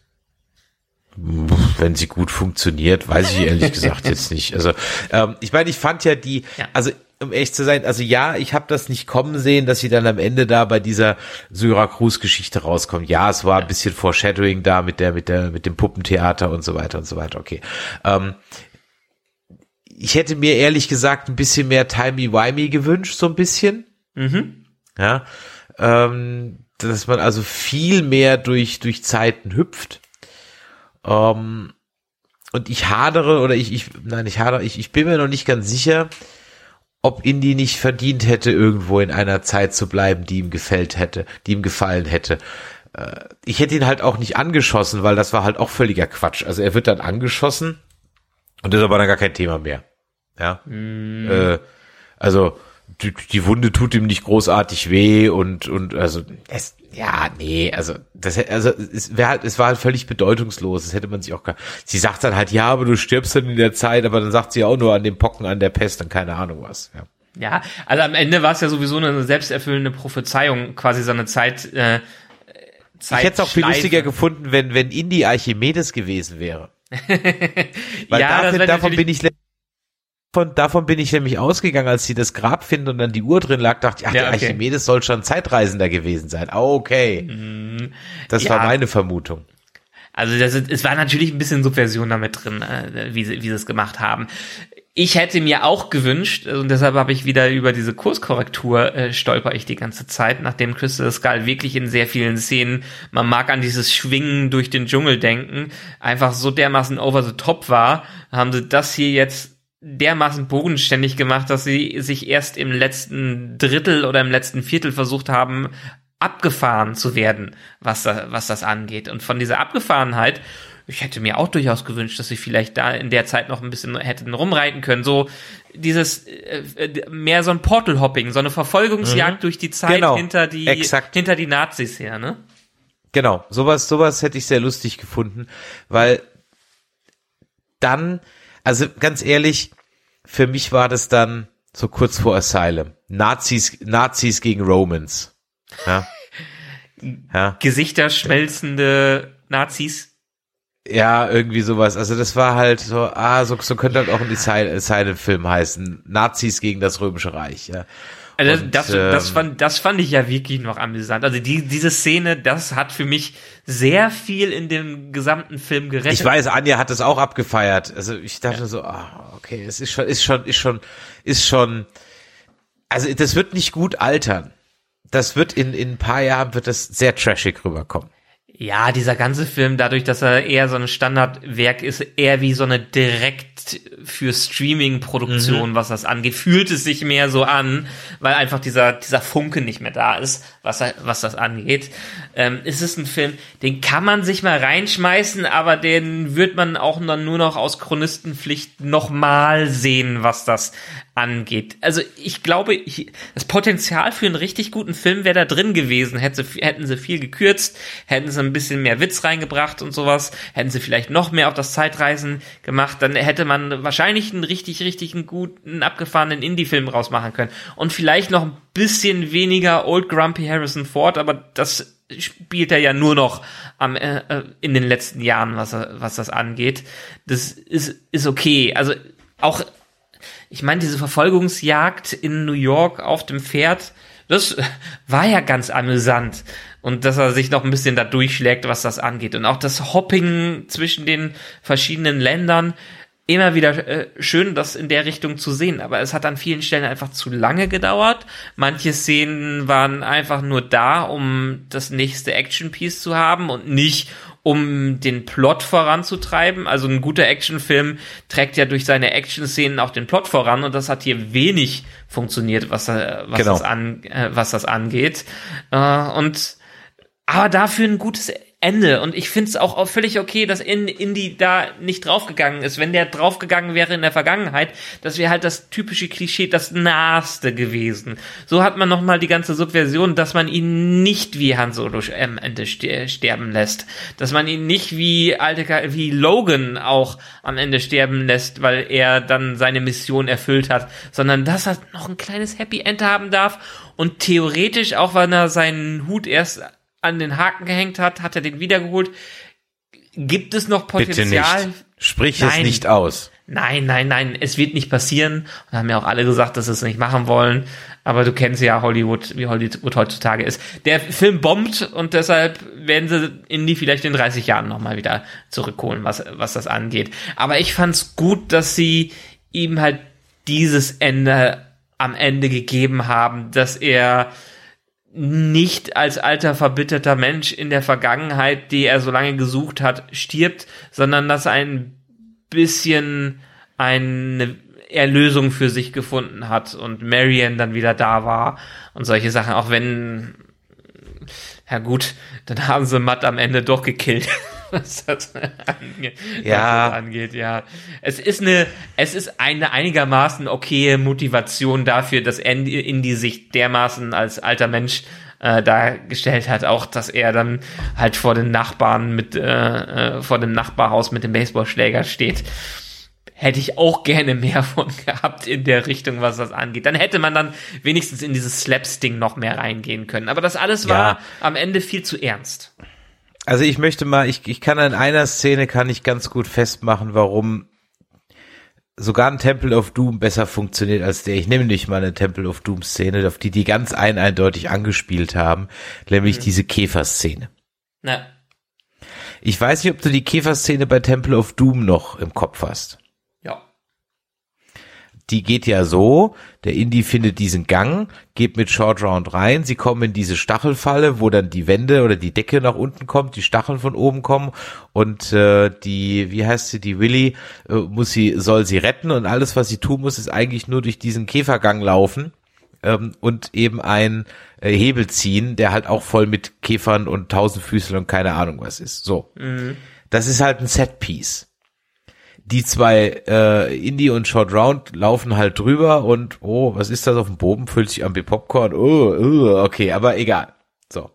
Wenn sie gut funktioniert, weiß ich ehrlich gesagt jetzt nicht. Also ähm, ich meine, ich fand ja die, Ja. also um ehrlich zu sein, also ja, ich habe das nicht kommen sehen, dass sie dann am Ende da bei dieser Syrakus-Geschichte rauskommt. Ja, es war ein bisschen Foreshadowing da mit der, mit der, mit dem Puppentheater und so weiter und so weiter. Okay. Ähm, ich hätte mir ehrlich gesagt ein bisschen mehr Timey-Wimey gewünscht, so ein bisschen. Mhm. Ja, ähm, dass man also viel mehr durch, durch Zeiten hüpft. Ähm, und ich hadere, oder ich, ich, nein, ich hadere, ich, ich bin mir noch nicht ganz sicher, ob Indy nicht verdient hätte, irgendwo in einer Zeit zu bleiben, die ihm gefällt hätte, die ihm gefallen hätte. Äh, ich hätte ihn halt auch nicht angeschossen, weil das war halt auch völliger Quatsch. Also er wird dann angeschossen und ist aber dann gar kein Thema mehr. Ja. Äh, also die, die Wunde tut ihm nicht großartig weh und und also es ja nee also das also es wäre halt es war halt völlig bedeutungslos das hätte man sich auch gar sie sagt dann halt ja aber du stirbst dann in der Zeit aber dann sagt sie auch nur an den Pocken an der Pest und keine Ahnung was ja Ja, also am Ende war es ja sowieso eine selbsterfüllende Prophezeiung, quasi seine Zeit. Äh, Zeit ich hätte es auch viel lustiger gefunden wenn wenn Indy Archimedes gewesen wäre weil Ja, davon natürlich- bin ich von, davon bin ich nämlich ausgegangen, als sie das Grab finden und dann die Uhr drin lag, dachte ich, ach, Ja, der okay. Archimedes soll schon Zeitreisender gewesen sein. Okay. Das Mhm. Ja. war meine Vermutung. Also das, es war natürlich ein bisschen Subversion damit drin, äh, wie, sie, wie sie es gemacht haben. Ich hätte mir auch gewünscht, und deshalb habe ich wieder über diese Kurskorrektur äh, stolper ich die ganze Zeit, nachdem Crystal Skull wirklich in sehr vielen Szenen, man mag an dieses Schwingen durch den Dschungel denken, einfach so dermaßen over the top war, haben sie das hier jetzt dermaßen bodenständig gemacht, dass sie sich erst im letzten Drittel oder im letzten Viertel versucht haben, abgefahren zu werden, was, da, was das angeht. Und von dieser Abgefahrenheit, ich hätte mir auch durchaus gewünscht, dass sie vielleicht da in der Zeit noch ein bisschen hätten rumreiten können. So dieses äh, äh, mehr so ein Portal-Hopping, so eine Verfolgungsjagd durch die Zeit Genau. hinter die Exakt. hinter die Nazis her, ne? Genau, sowas, sowas hätte ich sehr lustig gefunden, weil dann, also ganz ehrlich, für mich war das dann so kurz vor Asylum. Nazis, Nazis gegen Romans. Ja. Ja, Gesichterschmelzende Nazis. ja, irgendwie sowas. Also das war halt so, ah, so, so könnte halt auch ein Asylum- Asylum-Film heißen. Nazis gegen das Römische Reich, ja. Also Und, das, das, ähm, fand, das fand ich ja wirklich noch amüsant. Also die, diese Szene, das hat für mich sehr viel in dem gesamten Film gerettet. Ich weiß, Anja hat es auch abgefeiert. Also ich dachte so, ah, okay, es ist schon, ist schon, ist schon, ist schon, also das wird nicht gut altern. Das wird in, in ein paar Jahren wird das sehr trashig rüberkommen. Ja, dieser ganze Film, dadurch, dass er eher so ein Standardwerk ist, eher wie so eine direkt für Streaming-Produktion, was das angeht, fühlt es sich mehr so an, weil einfach dieser, dieser Funke nicht mehr da ist, was, was das angeht. Ähm, es ist ein Film, den kann man sich mal reinschmeißen, aber den wird man auch dann nur noch aus Chronistenpflicht nochmal sehen, was das angeht. Also ich glaube, das Potenzial für einen richtig guten Film wäre da drin gewesen. Hätten sie viel gekürzt, hätten sie ein bisschen mehr Witz reingebracht und sowas, hätten sie vielleicht noch mehr auf das Zeitreisen gemacht, dann hätte man wahrscheinlich einen richtig, richtig guten, abgefahrenen Indie-Film rausmachen können. Und vielleicht noch ein bisschen weniger Old Grumpy Harrison Ford, aber das spielt er ja nur noch am, äh, äh, in den letzten Jahren, was, was das angeht. Das ist, ist okay. Also auch ich meine, diese Verfolgungsjagd in New York auf dem Pferd, das war ja ganz amüsant. Und dass er sich noch ein bisschen da durchschlägt, was das angeht. Und auch das Hopping zwischen den verschiedenen Ländern, immer wieder äh, schön, das in der Richtung zu sehen. Aber es hat an vielen Stellen einfach zu lange gedauert. Manche Szenen waren einfach nur da, um das nächste Action-Piece zu haben und nicht, um den Plot voranzutreiben. Also ein guter Actionfilm trägt ja durch seine Action-Szenen auch den Plot voran und das hat hier wenig funktioniert, was, äh, was, Genau. das, an, äh, was das angeht. Äh, und aber dafür ein gutes Ende. Und ich finde es auch, völlig okay, dass in, Indy da nicht draufgegangen ist. Wenn der draufgegangen wäre in der Vergangenheit, das wäre halt das typische Klischee, das Naheste gewesen. So hat man nochmal die ganze Subversion, dass man ihn nicht wie Han Solo am Ende ste- sterben lässt. Dass man ihn nicht wie alte, wie Logan auch am Ende sterben lässt, weil er dann seine Mission erfüllt hat, sondern dass er noch ein kleines Happy End haben darf und theoretisch, auch wenn er seinen Hut erst an den Haken gehängt hat, hat er den wiedergeholt. Gibt es noch Bitte Potenzial? nicht. Sprich es Nein. nicht aus. Nein, nein, nein, es wird nicht passieren. Und haben ja auch alle gesagt, dass sie es nicht machen wollen. Aber du kennst ja Hollywood, wie Hollywood heutzutage ist. Der Film bombt und deshalb werden sie Indie vielleicht in 30 Jahren nochmal wieder zurückholen, was, was das angeht. Aber ich fand's gut, dass sie ihm halt dieses Ende am Ende gegeben haben, dass er nicht als alter verbitterter Mensch in der Vergangenheit, die er so lange gesucht hat, stirbt, sondern dass ein bisschen eine Erlösung für sich gefunden hat und Marion dann wieder da war und solche Sachen, auch wenn, ja gut, dann haben sie Matt am Ende doch gekillt. Was das, ange Ja. das angeht, ja. Es ist eine, es ist eine einigermaßen okaye Motivation dafür, dass Andy Indy sich dermaßen als alter Mensch äh, dargestellt hat, auch dass er dann halt vor den Nachbarn mit, äh, äh, vor dem Nachbarhaus mit dem Baseballschläger steht. Hätte ich auch gerne mehr von gehabt in der Richtung, was das angeht. Dann hätte man dann wenigstens in dieses Slaps-Ding noch mehr reingehen können. Aber das alles war Ja. am Ende viel zu ernst. Also ich möchte mal, ich, ich kann an einer Szene kann ich ganz gut festmachen, warum sogar ein Temple of Doom besser funktioniert als der. Ich nehme nicht mal eine Temple of Doom Szene, auf die die ganz ein eindeutig angespielt haben, nämlich mhm. diese Käfer-Szene. Na. Ich weiß nicht, ob du die Käfer-Szene bei Temple of Doom noch im Kopf hast die geht ja so, der Indie findet diesen Gang, geht mit Short Round rein, sie kommen in diese Stachelfalle, wo dann die Wände oder die Decke nach unten kommt, die Stacheln von oben kommen und äh, die, wie heißt sie, die Willy, äh, muss sie, soll sie retten und alles, was sie tun muss, ist eigentlich nur durch diesen Käfergang laufen ähm, und eben ein äh, Hebel ziehen, der halt auch voll mit Käfern und Tausendfüßeln und keine Ahnung was ist. So. Mhm. Das ist halt ein Setpiece die zwei äh, Indie und Short Round laufen halt drüber und oh, was ist das auf dem Boden? Füllt sich an wie Popcorn. Oh, oh, okay, aber egal. So.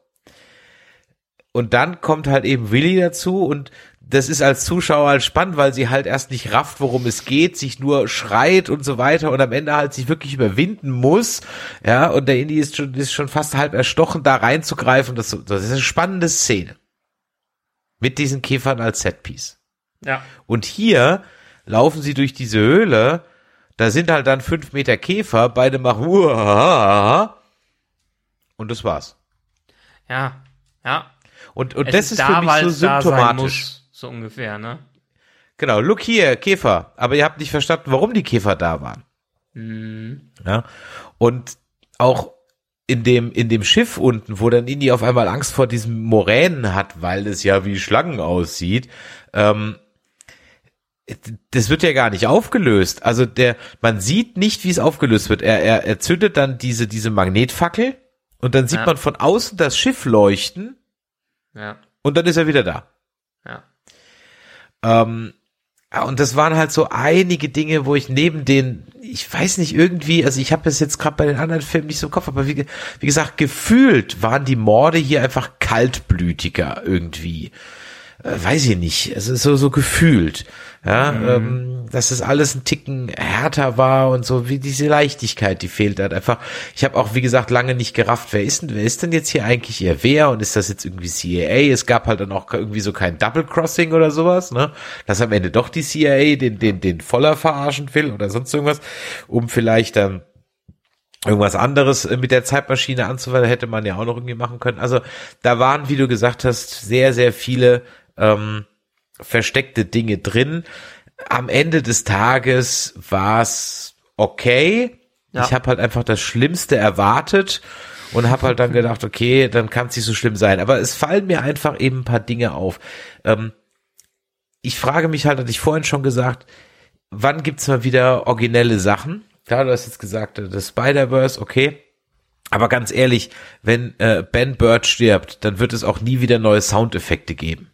Und dann kommt halt eben Willy dazu und das ist als Zuschauer halt spannend, weil sie halt erst nicht rafft, worum es geht, sich nur schreit und so weiter und am Ende halt sich wirklich überwinden muss. Ja, und der Indie ist schon, ist schon fast halb erstochen, da reinzugreifen. Das, das ist eine spannende Szene. Mit diesen Käfern als Setpiece. Ja. Und hier laufen sie durch diese Höhle, da sind halt dann fünf Meter Käfer, beide machen Uah, und das war's. Ja, ja. Und, und das ist, da, für mich so symptomatisch. Muss, so ungefähr, ne? Genau, look hier, Käfer. Aber ihr habt nicht verstanden, warum die Käfer da waren. Mhm. Ja. Und auch in dem, in dem Schiff unten, wo dann Indy auf einmal Angst vor diesen Moränen hat, weil es ja wie Schlangen aussieht, ähm, das wird ja gar nicht aufgelöst. Also der, man sieht nicht, wie es aufgelöst wird. Er, er, er zündet dann diese, diese Magnetfackel und dann sieht ja. man von außen das Schiff leuchten. Ja. Und dann ist er wieder da. Ja. Ähm, und das waren halt so einige Dinge, wo ich neben den, ich weiß nicht irgendwie, also ich habe es jetzt gerade bei den anderen Filmen nicht so im Kopf, aber wie, wie gesagt, gefühlt waren die Morde hier einfach kaltblütiger irgendwie. Äh, weiß ich nicht, es ist so, so gefühlt. Ja, mhm. ähm, dass das alles ein Ticken härter war und so, wie diese Leichtigkeit, die fehlt halt einfach. Ich habe auch, wie gesagt, lange nicht gerafft, wer ist denn, wer ist denn jetzt hier eigentlich ihr wer und ist das jetzt irgendwie CIA? Es gab halt dann auch irgendwie so kein Double Crossing oder sowas, ne? Dass am Ende doch die CIA den, den, den voller verarschen will oder sonst irgendwas, um vielleicht dann irgendwas anderes mit der Zeitmaschine anzuwenden, hätte man ja auch noch irgendwie machen können. Also da waren, wie du gesagt hast, sehr, sehr viele ähm, versteckte Dinge drin. Am Ende des Tages war es okay. Ja. Ich habe halt einfach das Schlimmste erwartet und habe halt dann gedacht, okay, dann kann es nicht so schlimm sein. Aber es fallen mir einfach eben ein paar Dinge auf. Ähm, ich frage mich halt, hatte ich vorhin schon gesagt, wann gibt's mal wieder originelle Sachen? Klar, du hast jetzt gesagt, das Spider-Verse, okay. Aber ganz ehrlich, wenn äh, Ben Bird stirbt, dann wird es auch nie wieder neue Soundeffekte geben.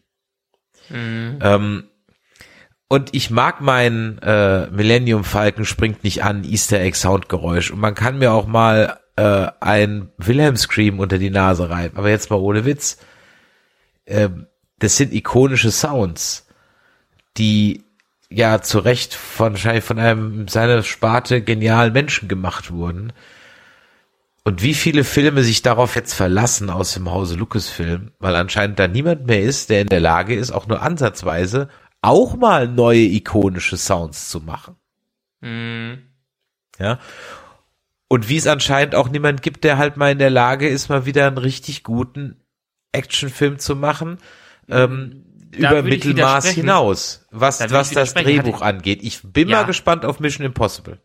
Mhm. Ähm, und ich mag mein äh, Millennium Falcon springt nicht an Easter Egg Soundgeräusch. Und man kann mir auch mal äh, ein Wilhelm Scream unter die Nase reiben. Aber jetzt mal ohne Witz. Ähm, das sind ikonische Sounds, die ja zu Recht von, wahrscheinlich von einem seiner Sparte genialen Menschen gemacht wurden. Und wie viele Filme sich darauf jetzt verlassen aus dem Hause Lucasfilm, weil anscheinend da niemand mehr ist, der in der Lage ist, auch nur ansatzweise auch mal neue ikonische Sounds zu machen. Mhm. Ja. Und wie es anscheinend auch niemand gibt, der halt mal in der Lage ist, mal wieder einen richtig guten Actionfilm zu machen, ähm, über Mittelmaß hinaus, was, was das Drehbuch angeht. Ich bin ja. mal gespannt auf Mission Impossible.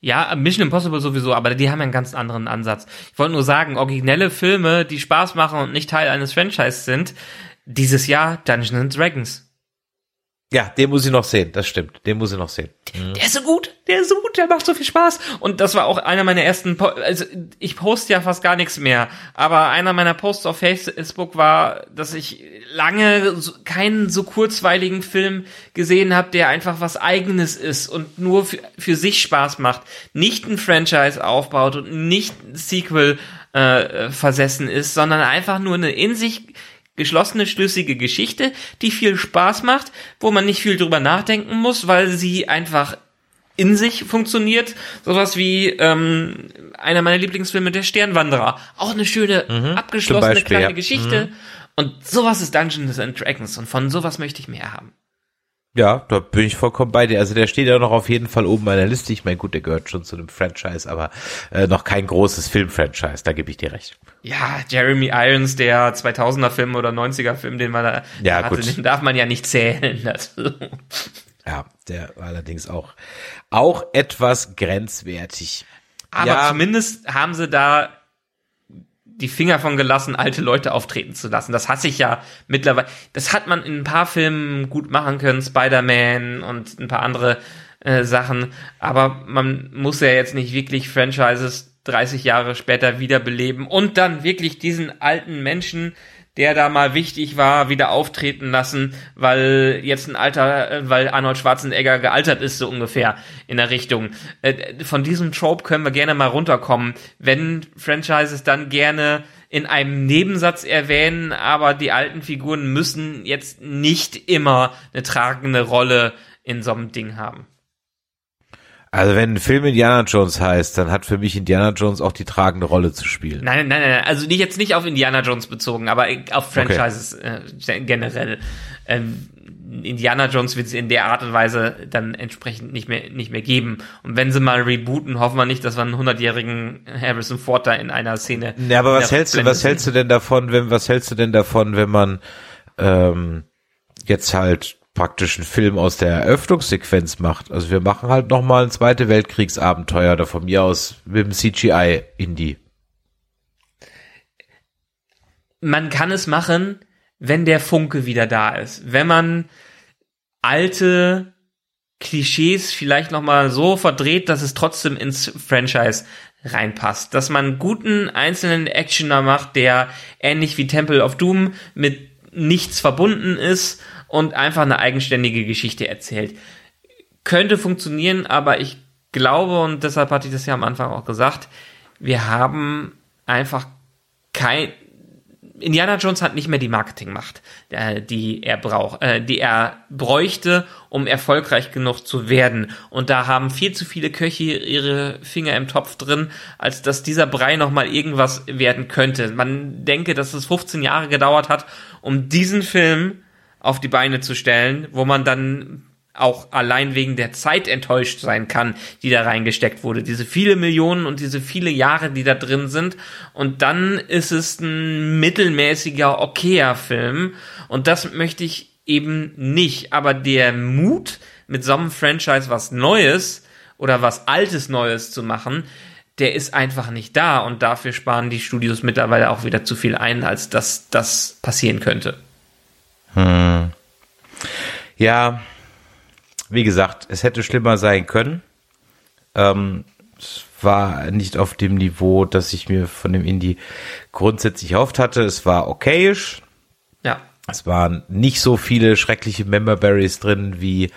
Ja, Mission Impossible sowieso, aber die haben einen ganz anderen Ansatz. Ich wollte nur sagen, originelle Filme, die Spaß machen und nicht Teil eines Franchise sind, dieses Jahr Dungeons Dragons. Ja, den muss ich noch sehen, das stimmt. Den muss ich noch sehen. Mhm. Der ist so gut, der ist so gut, der macht so viel Spaß. Und das war auch einer meiner ersten, po also ich poste ja fast gar nichts mehr, aber einer meiner Posts auf Facebook war, dass ich lange keinen so kurzweiligen Film gesehen habe, der einfach was eigenes ist und nur für, für sich Spaß macht. Nicht ein Franchise aufbaut und nicht ein Sequel äh, versessen ist, sondern einfach nur eine in sich geschlossene, schlüssige Geschichte, die viel Spaß macht, wo man nicht viel drüber nachdenken muss, weil sie einfach in sich funktioniert. Sowas wie ähm, einer meiner Lieblingsfilme, Der Sternwanderer. Auch eine schöne, mhm, abgeschlossene Beispiel, kleine ja. Geschichte. Mhm. Und sowas ist Dungeons and Dragons und von sowas möchte ich mehr haben. Ja, da bin ich vollkommen bei dir. Also der steht ja noch auf jeden Fall oben meiner Liste. Ich meine, gut, der gehört schon zu einem Franchise, aber äh, noch kein großes Filmfranchise, da gebe ich dir recht. Ja, Jeremy Irons, der 2000er Film oder 90er Film, den man da Ja, hatte, gut. den darf man ja nicht zählen. Also, Ja, der war allerdings auch, auch etwas grenzwertig. aber Ja. zumindest haben sie da die Finger von gelassen, alte Leute auftreten zu lassen. Das hasse ich ja mittlerweile. Das hat man in ein paar Filmen gut machen können, Spider-Man und ein paar andere äh, Sachen. Aber man muss ja jetzt nicht wirklich Franchises 30 Jahre später wiederbeleben und dann wirklich diesen alten Menschen, der da mal wichtig war, wieder auftreten lassen, weil jetzt ein alter, weil Arnold Schwarzenegger gealtert ist, so ungefähr in der Richtung. Äh, Von diesem Trope können wir gerne mal runterkommen, wenn Franchises dann gerne in einem Nebensatz erwähnen, aber die alten Figuren müssen jetzt nicht immer eine tragende Rolle in so einem Ding haben. Also wenn ein Film Indiana Jones heißt, dann hat für mich Indiana Jones auch die tragende Rolle zu spielen. Nein, nein, nein, also nicht jetzt nicht auf Indiana Jones bezogen, aber auf Franchises äh, generell. Ähm, Indiana Jones wird es in der Art und Weise dann entsprechend nicht mehr nicht mehr geben. Und wenn sie mal rebooten, hoffen wir nicht, dass wir einen 100-jährigen Harrison Ford da in einer Szene. Ja, aber was hältst du, was hältst du denn davon, wenn, was hältst du denn davon, wenn man ähm, jetzt halt praktisch einen Film aus der Eröffnungssequenz macht? Also wir machen halt nochmal ein Zweite Weltkriegsabenteuer oder von mir aus mit dem CGI-Indie. man kann es machen, wenn der Funke wieder da ist. Wenn man alte Klischees vielleicht noch mal so verdreht, dass es trotzdem ins Franchise reinpasst. Dass man guten einzelnen Actioner macht, der ähnlich wie Temple of Doom mit nichts verbunden ist und einfach eine eigenständige Geschichte erzählt. Könnte funktionieren, aber ich glaube, und deshalb hatte ich das ja am Anfang auch gesagt, wir haben einfach kein, Indiana Jones hat nicht mehr die Marketingmacht, äh, die er braucht, äh, die er bräuchte, um erfolgreich genug zu werden. Und da haben viel zu viele Köche ihre Finger im Topf drin, als dass dieser Brei noch mal irgendwas werden könnte. Man denke, dass es 15 Jahre gedauert hat, um diesen Film auf die Beine zu stellen, wo man dann auch allein wegen der Zeit enttäuscht sein kann, die da reingesteckt wurde. Diese viele Millionen und diese viele Jahre, die da drin sind. Und dann ist es ein mittelmäßiger, okayer Film. Und das möchte ich eben nicht. Aber der Mut, mit so einem Franchise was Neues oder was Altes Neues zu machen, der ist einfach nicht da. Und dafür sparen die Studios mittlerweile auch wieder zu viel ein, als dass das passieren könnte. Ja, wie gesagt, es hätte schlimmer sein können. Ähm, es war nicht auf dem Niveau, das ich mir von dem Indie grundsätzlich erhofft hatte. Es war okayisch. Ja. Es waren nicht so viele schreckliche Memberberries drin, wie,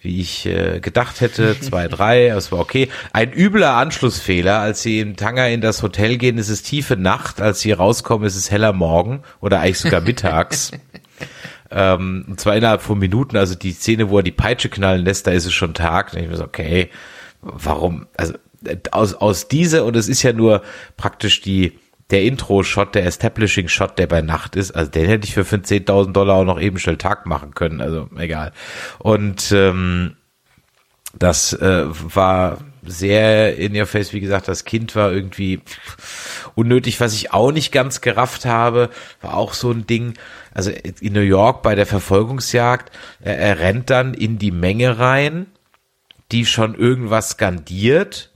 wie ich äh, gedacht hätte. Zwei, drei, es war okay. Ein übler Anschlussfehler, als sie im Tanger in das Hotel gehen, ist es tiefe Nacht. Als sie rauskommen, ist es heller Morgen oder eigentlich sogar mittags. ähm, und zwar innerhalb von Minuten. Also die Szene, wo er die Peitsche knallen lässt, da ist es schon Tag. Und ich so, okay, warum? Also aus, aus dieser, und es ist ja nur praktisch die, der Intro-Shot, der Establishing-Shot, der bei Nacht ist, also den hätte ich für 10.000 Dollar auch noch eben schnell Tag machen können, also egal. Und ähm, das äh, war sehr in your face, wie gesagt, das Kind war irgendwie unnötig, was ich auch nicht ganz gerafft habe, war auch so ein Ding, also in New York bei der Verfolgungsjagd, er, er rennt dann in die Menge rein, die schon irgendwas skandiert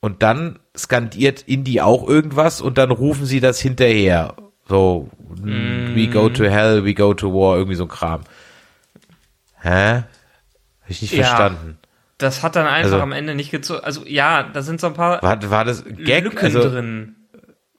und dann skandiert Indy auch irgendwas und dann rufen sie das hinterher. So, we go to hell, we go to war, irgendwie so ein Kram. Hä? Hab ich nicht Ja. verstanden. Das hat dann einfach Also- am Ende nicht gezogen. Also ja, da sind so ein paar War, war das Gag? Lücken Also, drin.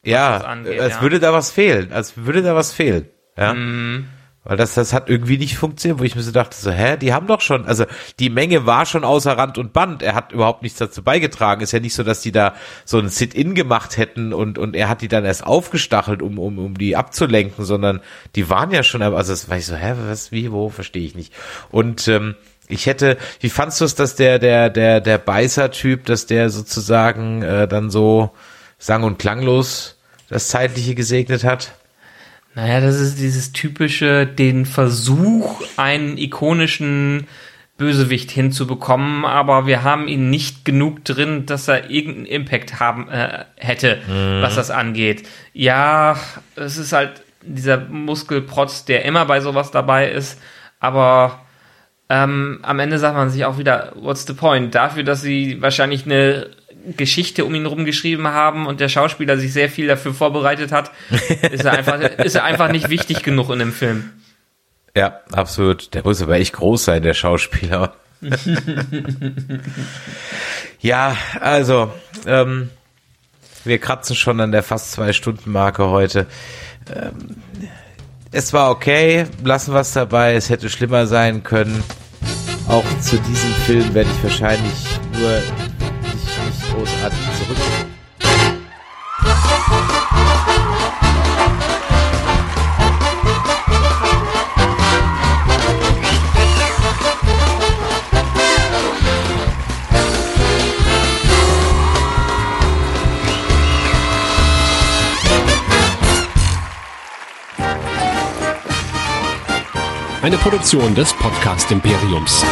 ja, angeht, als ja. würde da was fehlen. Als würde da was fehlen. Ja. Mhm. Weil das, das hat irgendwie nicht funktioniert, wo ich mir so dachte, so, hä, die haben doch schon, also die Menge war schon außer Rand und Band. Er hat überhaupt nichts dazu beigetragen. Ist ja nicht so, dass die da so ein Sit-In gemacht hätten und, und er hat die dann erst aufgestachelt, um, um, um die abzulenken, sondern die waren ja schon, also das war ich so, hä, was, wie, wo, verstehe ich nicht. Und, ähm, ich hätte, wie fandst du es, dass der, der, der, der Beißer-Typ, dass der sozusagen äh, dann so sang- und klanglos das Zeitliche gesegnet hat? Naja, das ist dieses typische, den Versuch, einen ikonischen Bösewicht hinzubekommen, aber wir haben ihn nicht genug drin, dass er irgendeinen Impact haben äh, hätte, mhm. was das angeht. Ja, es ist halt dieser Muskelprotz, der immer bei sowas dabei ist, aber ähm, am Ende sagt man sich auch wieder, what's the point? Dafür, dass sie wahrscheinlich eine Geschichte um ihn herum geschrieben haben und der Schauspieler sich sehr viel dafür vorbereitet hat, ist er einfach, ist er einfach nicht wichtig genug in dem Film. Ja, absolut. Der muss aber echt groß sein, der Schauspieler. ja, also, ähm, wir kratzen schon an der fast zwei Stunden Marke heute. Ähm, es war okay, lassen wir es dabei, es hätte schlimmer sein können. Auch zu diesem Film werde ich wahrscheinlich nur nicht großartig zurück Eine Produktion des Podcast Imperiums.